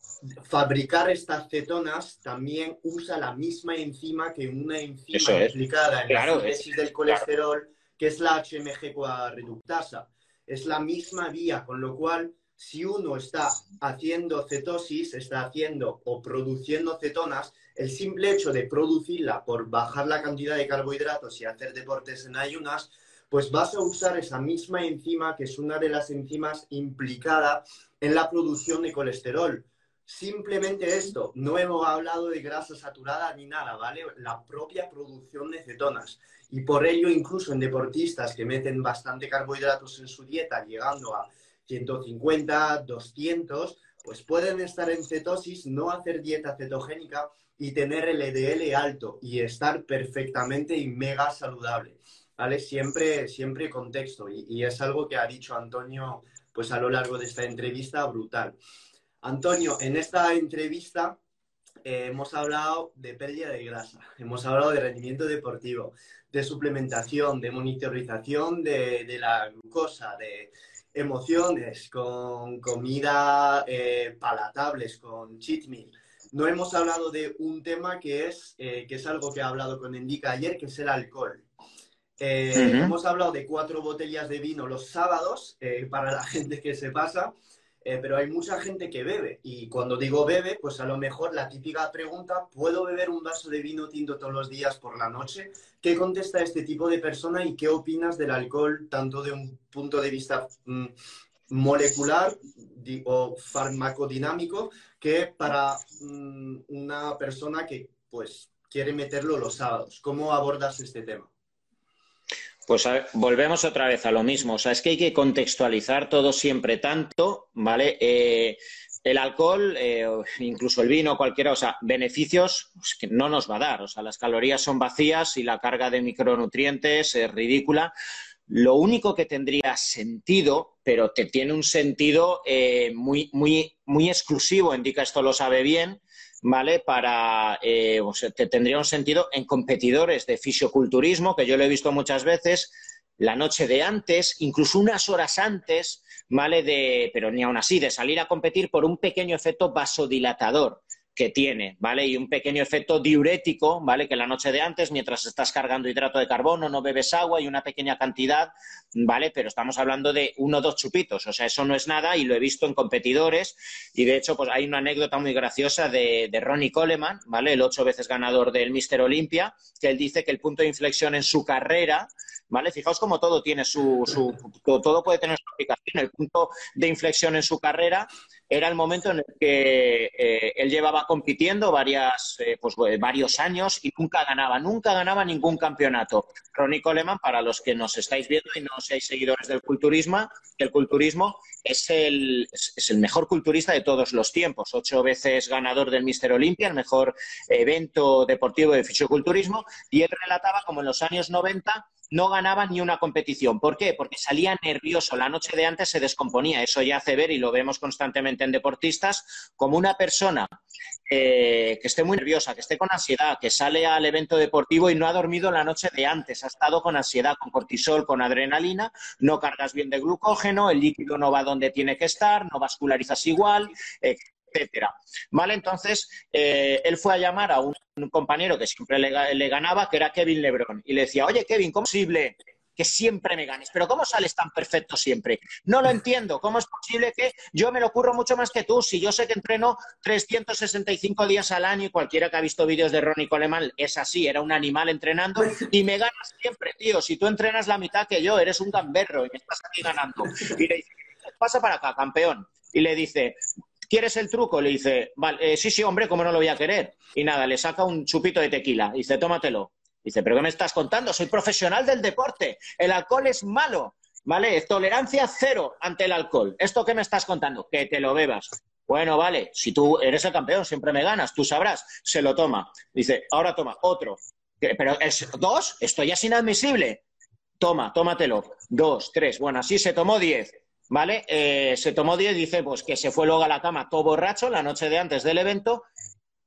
fabricar estas cetonas también usa la misma enzima que una enzima implicada en la síntesis del colesterol, que es la HMG reductasa. Es la misma vía, con lo cual, si uno está haciendo cetosis, está haciendo o produciendo cetonas, el simple hecho de producirla por bajar la cantidad de carbohidratos y hacer deportes en ayunas, pues vas a usar esa misma enzima, que es una de las enzimas implicada en la producción de colesterol. Simplemente esto, no hemos hablado de grasa saturada ni nada, ¿vale? La propia producción de cetonas. Y por ello, incluso en deportistas que meten bastante carbohidratos en su dieta, llegando a 150, 200, pues pueden estar en cetosis, no hacer dieta cetogénica y tener el LDL alto y estar perfectamente y mega saludable. ¿Vale? Siempre, siempre contexto. Y es algo que ha dicho Antonio pues a lo largo de esta entrevista brutal. Antonio, en esta entrevista eh, hemos hablado de pérdida de grasa, hemos hablado de rendimiento deportivo, de suplementación, de monitorización de, la glucosa, de emociones, con comida eh, palatables, con cheat meal. No hemos hablado de un tema que es, eh, que es algo que ha hablado con Indica ayer, que es el alcohol. Hemos hablado de cuatro botellas de vino los sábados para la gente que se pasa eh, pero hay mucha gente que bebe y cuando digo bebe, pues a lo mejor la típica pregunta, ¿puedo beber un vaso de vino tinto todos los días por la noche? ¿Qué contesta este tipo de persona y qué opinas del alcohol tanto de un punto de vista mm, molecular o farmacodinámico que para mm, una persona que pues quiere meterlo los sábados? ¿Cómo abordas este tema? Pues volvemos otra vez a lo mismo. O sea, es que hay que contextualizar todo siempre tanto, ¿vale? Eh, el alcohol, eh, incluso el vino, cualquiera, o sea, beneficios pues, que no nos va a dar. O sea, las calorías son vacías y la carga de micronutrientes es ridícula. Lo único que tendría sentido, pero que tiene un sentido eh, muy, muy, muy exclusivo, indica esto lo sabe bien, ¿vale? Para, eh, tendría un sentido en competidores de fisioculturismo, que yo lo he visto muchas veces, la noche de antes, incluso unas horas antes, ¿vale? De, pero ni aún así, de salir a competir por un pequeño efecto vasodilatador que tiene, ¿vale? Y un pequeño efecto diurético, ¿vale? Que la noche de antes, mientras estás cargando hidrato de carbono, no bebes agua y una pequeña cantidad, ¿vale? Pero estamos hablando de uno o dos chupitos, o sea, eso no es nada y lo he visto en competidores y de hecho, pues hay una anécdota muy graciosa de, de Ronnie Coleman, ¿vale? El ocho veces ganador del Mister Olympia, que él dice que el punto de inflexión en su carrera, ¿vale? Fijaos cómo todo tiene su, su todo puede tener su aplicación. El punto de inflexión en su carrera era el momento en el que eh, él llevaba compitiendo varias, eh, pues, eh, varios años y nunca ganaba, nunca ganaba ningún campeonato. Ronnie Coleman, para los que nos estáis viendo y no seáis seguidores del culturismo, el culturismo es el, es el mejor culturista de todos los tiempos. Ocho veces ganador del Mister Olympia, el mejor evento deportivo de fisioculturismo, y él relataba como en los años 90 no ganaba ni una competición. ¿Por qué? Porque salía nervioso. La noche de antes se descomponía. Eso ya hace ver, y lo vemos constantemente en deportistas, como una persona eh, que esté muy nerviosa, que esté con ansiedad, que sale al evento deportivo y no ha dormido la noche de antes, ha estado con ansiedad, con cortisol, con adrenalina, no cargas bien de glucógeno, el líquido no va donde tiene que estar, no vascularizas igual, etcétera. ¿Vale? Entonces, eh, él fue a llamar a un, compañero que siempre le, ganaba, que era Kevin Lebron, y le decía, oye, Kevin, ¿cómo es posible que siempre me ganes. Pero ¿cómo sales tan perfecto siempre? No lo entiendo. ¿Cómo es posible que yo me lo ocurro mucho más que tú? Si yo sé que entreno 365 días al año y cualquiera que ha visto vídeos de Ronnie Coleman es así, era un animal entrenando y me ganas siempre, tío. Si tú entrenas la mitad que yo, eres un gamberro y me estás aquí ganando. Y le dice, pasa para acá, campeón. Y le dice, ¿quieres el truco? Le dice, vale, eh, sí, sí, hombre, ¿cómo no lo voy a querer? Y nada, le saca un chupito de tequila. Dice, tómatelo. Dice, ¿pero qué me estás contando? Soy profesional del deporte. El alcohol es malo. ¿Vale? Tolerancia cero ante el alcohol. ¿Esto qué me estás contando? Que te lo bebas. Bueno, vale, si tú eres el campeón, siempre me ganas, tú sabrás. Se lo toma. Dice, ahora toma, otro. ¿Pero es dos? Esto ya es inadmisible. Toma, tómatelo. Dos, tres. Bueno, así se tomó diez. ¿Vale? Eh, se tomó diez, dice pues que se fue luego a la cama todo borracho la noche de antes del evento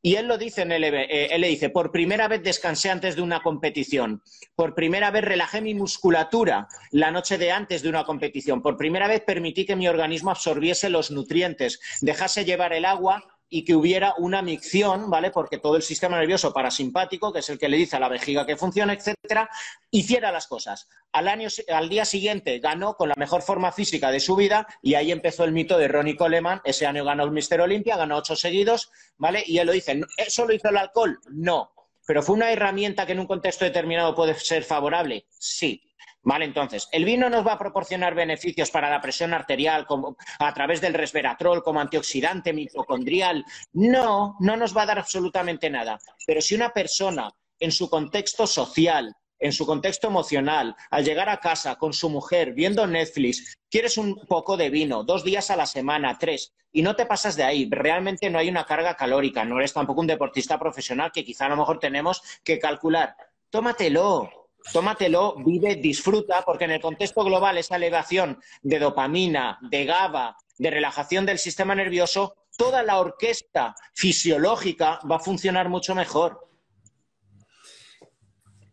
y él lo dice en el eh, él le dice, por primera vez descansé antes de una competición, por primera vez relajé mi musculatura la noche de antes de una competición, por primera vez permití que mi organismo absorbiese los nutrientes, dejase llevar el agua y que hubiera una micción, ¿vale? Porque todo el sistema nervioso parasimpático, que es el que le dice a la vejiga que funciona, etcétera, hiciera las cosas. Al, año, al día siguiente ganó con la mejor forma física de su vida y ahí empezó el mito de Ronnie Coleman. Ese año ganó el Mister Olympia, ganó ocho seguidos, ¿vale? Y él lo dice, ¿eso lo hizo el alcohol? No. ¿Pero fue una herramienta que en un contexto determinado puede ser favorable? Sí. Vale, entonces, el vino nos va a proporcionar beneficios para la presión arterial como, a través del resveratrol como antioxidante mitocondrial. No, no nos va a dar absolutamente nada. Pero si una persona en su contexto social, en su contexto emocional, al llegar a casa con su mujer, viendo Netflix, quieres un poco de vino, dos días a la semana, tres, y no te pasas de ahí, realmente no hay una carga calórica, no eres tampoco un deportista profesional que quizá a lo mejor tenemos que calcular. Tómatelo, tómatelo, vive, disfruta, porque en el contexto global esa elevación de dopamina, de GABA, de relajación del sistema nervioso, toda la orquesta fisiológica va a funcionar mucho mejor.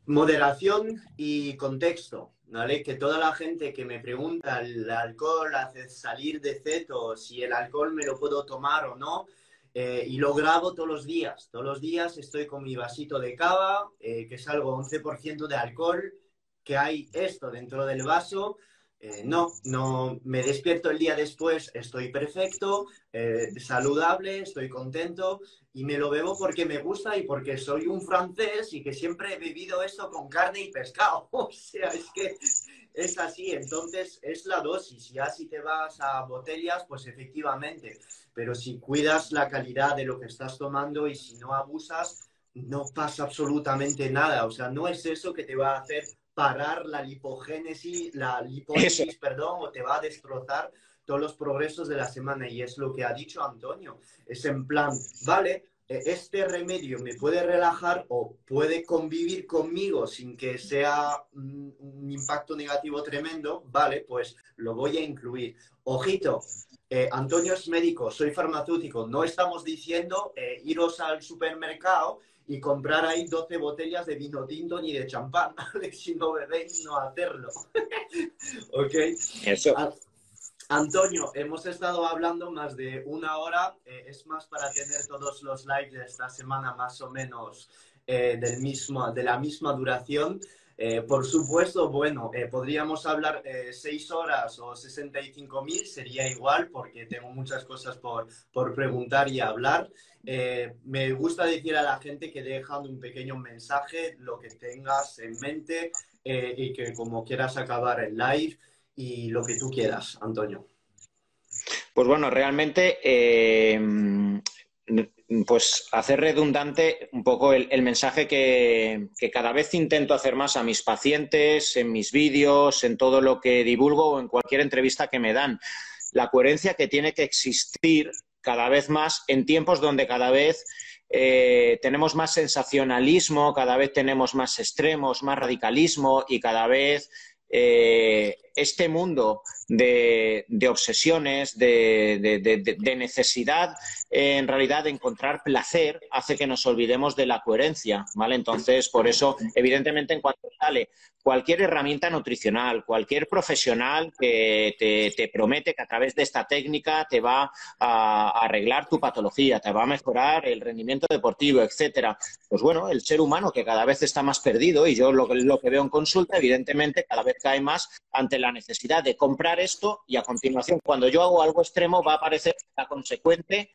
Moderación y contexto, ¿vale? Que toda la gente que me pregunta, ¿el alcohol hace salir de ceto? Si el alcohol me lo puedo tomar o no, eh, y lo grabo todos los días. Todos los días estoy con mi vasito de cava, eh, que es algo 11% de alcohol, que hay esto dentro del vaso. Eh, no, no me despierto el día después, estoy perfecto, saludable, estoy contento y me lo bebo porque me gusta y porque soy un francés y que siempre he bebido esto con carne y pescado. O sea, es que es así, entonces es la dosis. Ya si te vas a botellas, pues efectivamente. Pero si cuidas la calidad de lo que estás tomando y si no abusas, no pasa absolutamente nada. O sea, no es eso que te va a hacer parar la lipogénesis, la lipólisis, perdón, o te va a destrozar todos los progresos de la semana. Y es lo que ha dicho Antonio. Es en plan, vale, e, este remedio me puede relajar o puede convivir conmigo sin que sea un, impacto negativo tremendo, vale, pues lo voy a incluir. Ojito, eh, Antonio es médico, soy farmacéutico, no estamos diciendo eh, iros al supermercado y comprar ahí 12 botellas de vino tinto ni de champán, si no bebéis, no hacerlo. ok. Eso. Antonio, hemos estado hablando más de una hora. Eh, es más para tener todos los lives de esta semana más o menos eh, del mismo, de la misma duración. Eh, por supuesto, bueno, podríamos hablar seis horas o 65 mil, sería igual porque tengo muchas cosas por, por preguntar y hablar. me gusta decir a la gente que dejando un pequeño mensaje, lo que tengas en mente y que como quieras acabar el live, y lo que tú quieras, Antonio. Pues bueno, realmente, eh, pues hacer redundante un poco el, mensaje que, cada vez intento hacer más a mis pacientes, en mis vídeos, en todo lo que divulgo o en cualquier entrevista que me dan. La coherencia que tiene que existir cada vez más en tiempos donde cada vez eh, tenemos más sensacionalismo, cada vez tenemos más extremos, más radicalismo y cada vez eh, este mundo de, obsesiones, de, necesidad en realidad de encontrar placer, hace que nos olvidemos de la coherencia, ¿vale? Entonces, por eso, evidentemente, en cuanto sale cualquier herramienta nutricional, cualquier profesional que te, promete que a través de esta técnica te va a, arreglar tu patología, te va a mejorar el rendimiento deportivo, etcétera. Pues bueno, el ser humano que cada vez está más perdido y yo lo, lo que veo en consulta, evidentemente, cada vez cae más ante la necesidad de comprar esto y a continuación, cuando yo hago algo extremo, va a aparecer la consecuente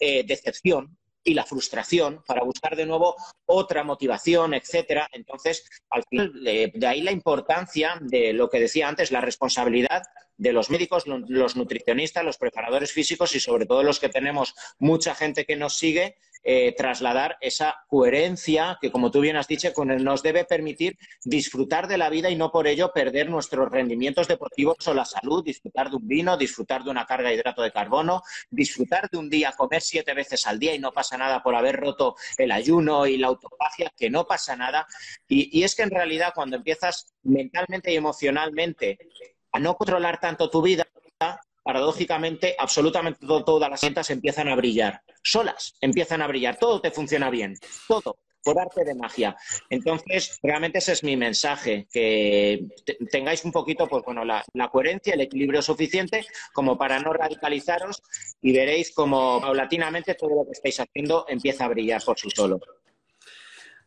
eh, decepción y la frustración para buscar de nuevo otra motivación, etcétera. Entonces, al final, de ahí la importancia de lo que decía antes, la responsabilidad de los médicos, los nutricionistas, los preparadores físicos y sobre todo los que tenemos mucha gente que nos sigue, eh, trasladar esa coherencia que, como tú bien has dicho, nos debe permitir disfrutar de la vida y no por ello perder nuestros rendimientos deportivos o la salud, disfrutar de un vino, disfrutar de una carga de hidrato de carbono, disfrutar de un día, comer siete veces al día y no pasa nada por haber roto el ayuno y la autofagia, que no pasa nada. y es que en realidad cuando empiezas mentalmente y emocionalmente a no controlar tanto tu vida, paradójicamente, absolutamente todas las ventas empiezan a brillar. Solas empiezan a brillar. Todo te funciona bien. Todo por arte de magia. Entonces, realmente ese es mi mensaje, que tengáis un poquito, pues bueno, la, la, coherencia, el equilibrio suficiente como para no radicalizaros y veréis como paulatinamente todo lo que estáis haciendo empieza a brillar por sí solo.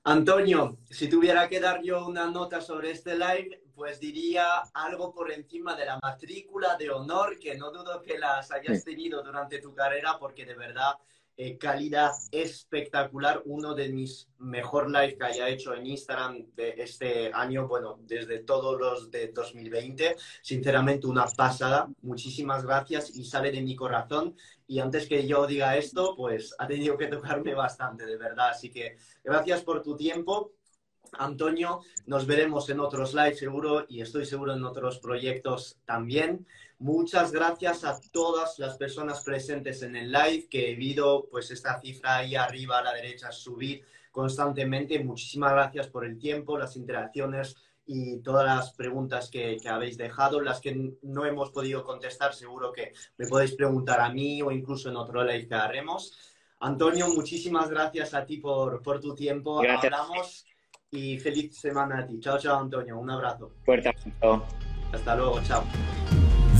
Antonio, si tuviera que dar yo una nota sobre este live, pues diría algo por encima de la matrícula de honor, que no dudo que las hayas tenido durante tu carrera, porque de verdad eh, calidad espectacular, uno de mis mejor live que haya hecho en Instagram de este año, bueno, desde todos los de 2020, sinceramente una pasada, muchísimas gracias y sale de mi corazón y antes que yo diga esto, pues ha tenido que tocarme bastante, de verdad, así que gracias por tu tiempo. Antonio, nos veremos en otros lives seguro y estoy seguro en otros proyectos también. Muchas gracias a todas las personas presentes en el live, que he visto pues esta cifra ahí arriba a la derecha subir constantemente. Muchísimas gracias por el tiempo, las interacciones y todas las preguntas que, habéis dejado. Las que no hemos podido contestar, seguro que me podéis preguntar a mí o incluso en otro live que haremos. Antonio, muchísimas gracias a ti por, por tu tiempo. Gracias. Hablamos y feliz semana a ti. Chao, chao, Antonio. Un abrazo. Fuerte Hasta luego. Chao.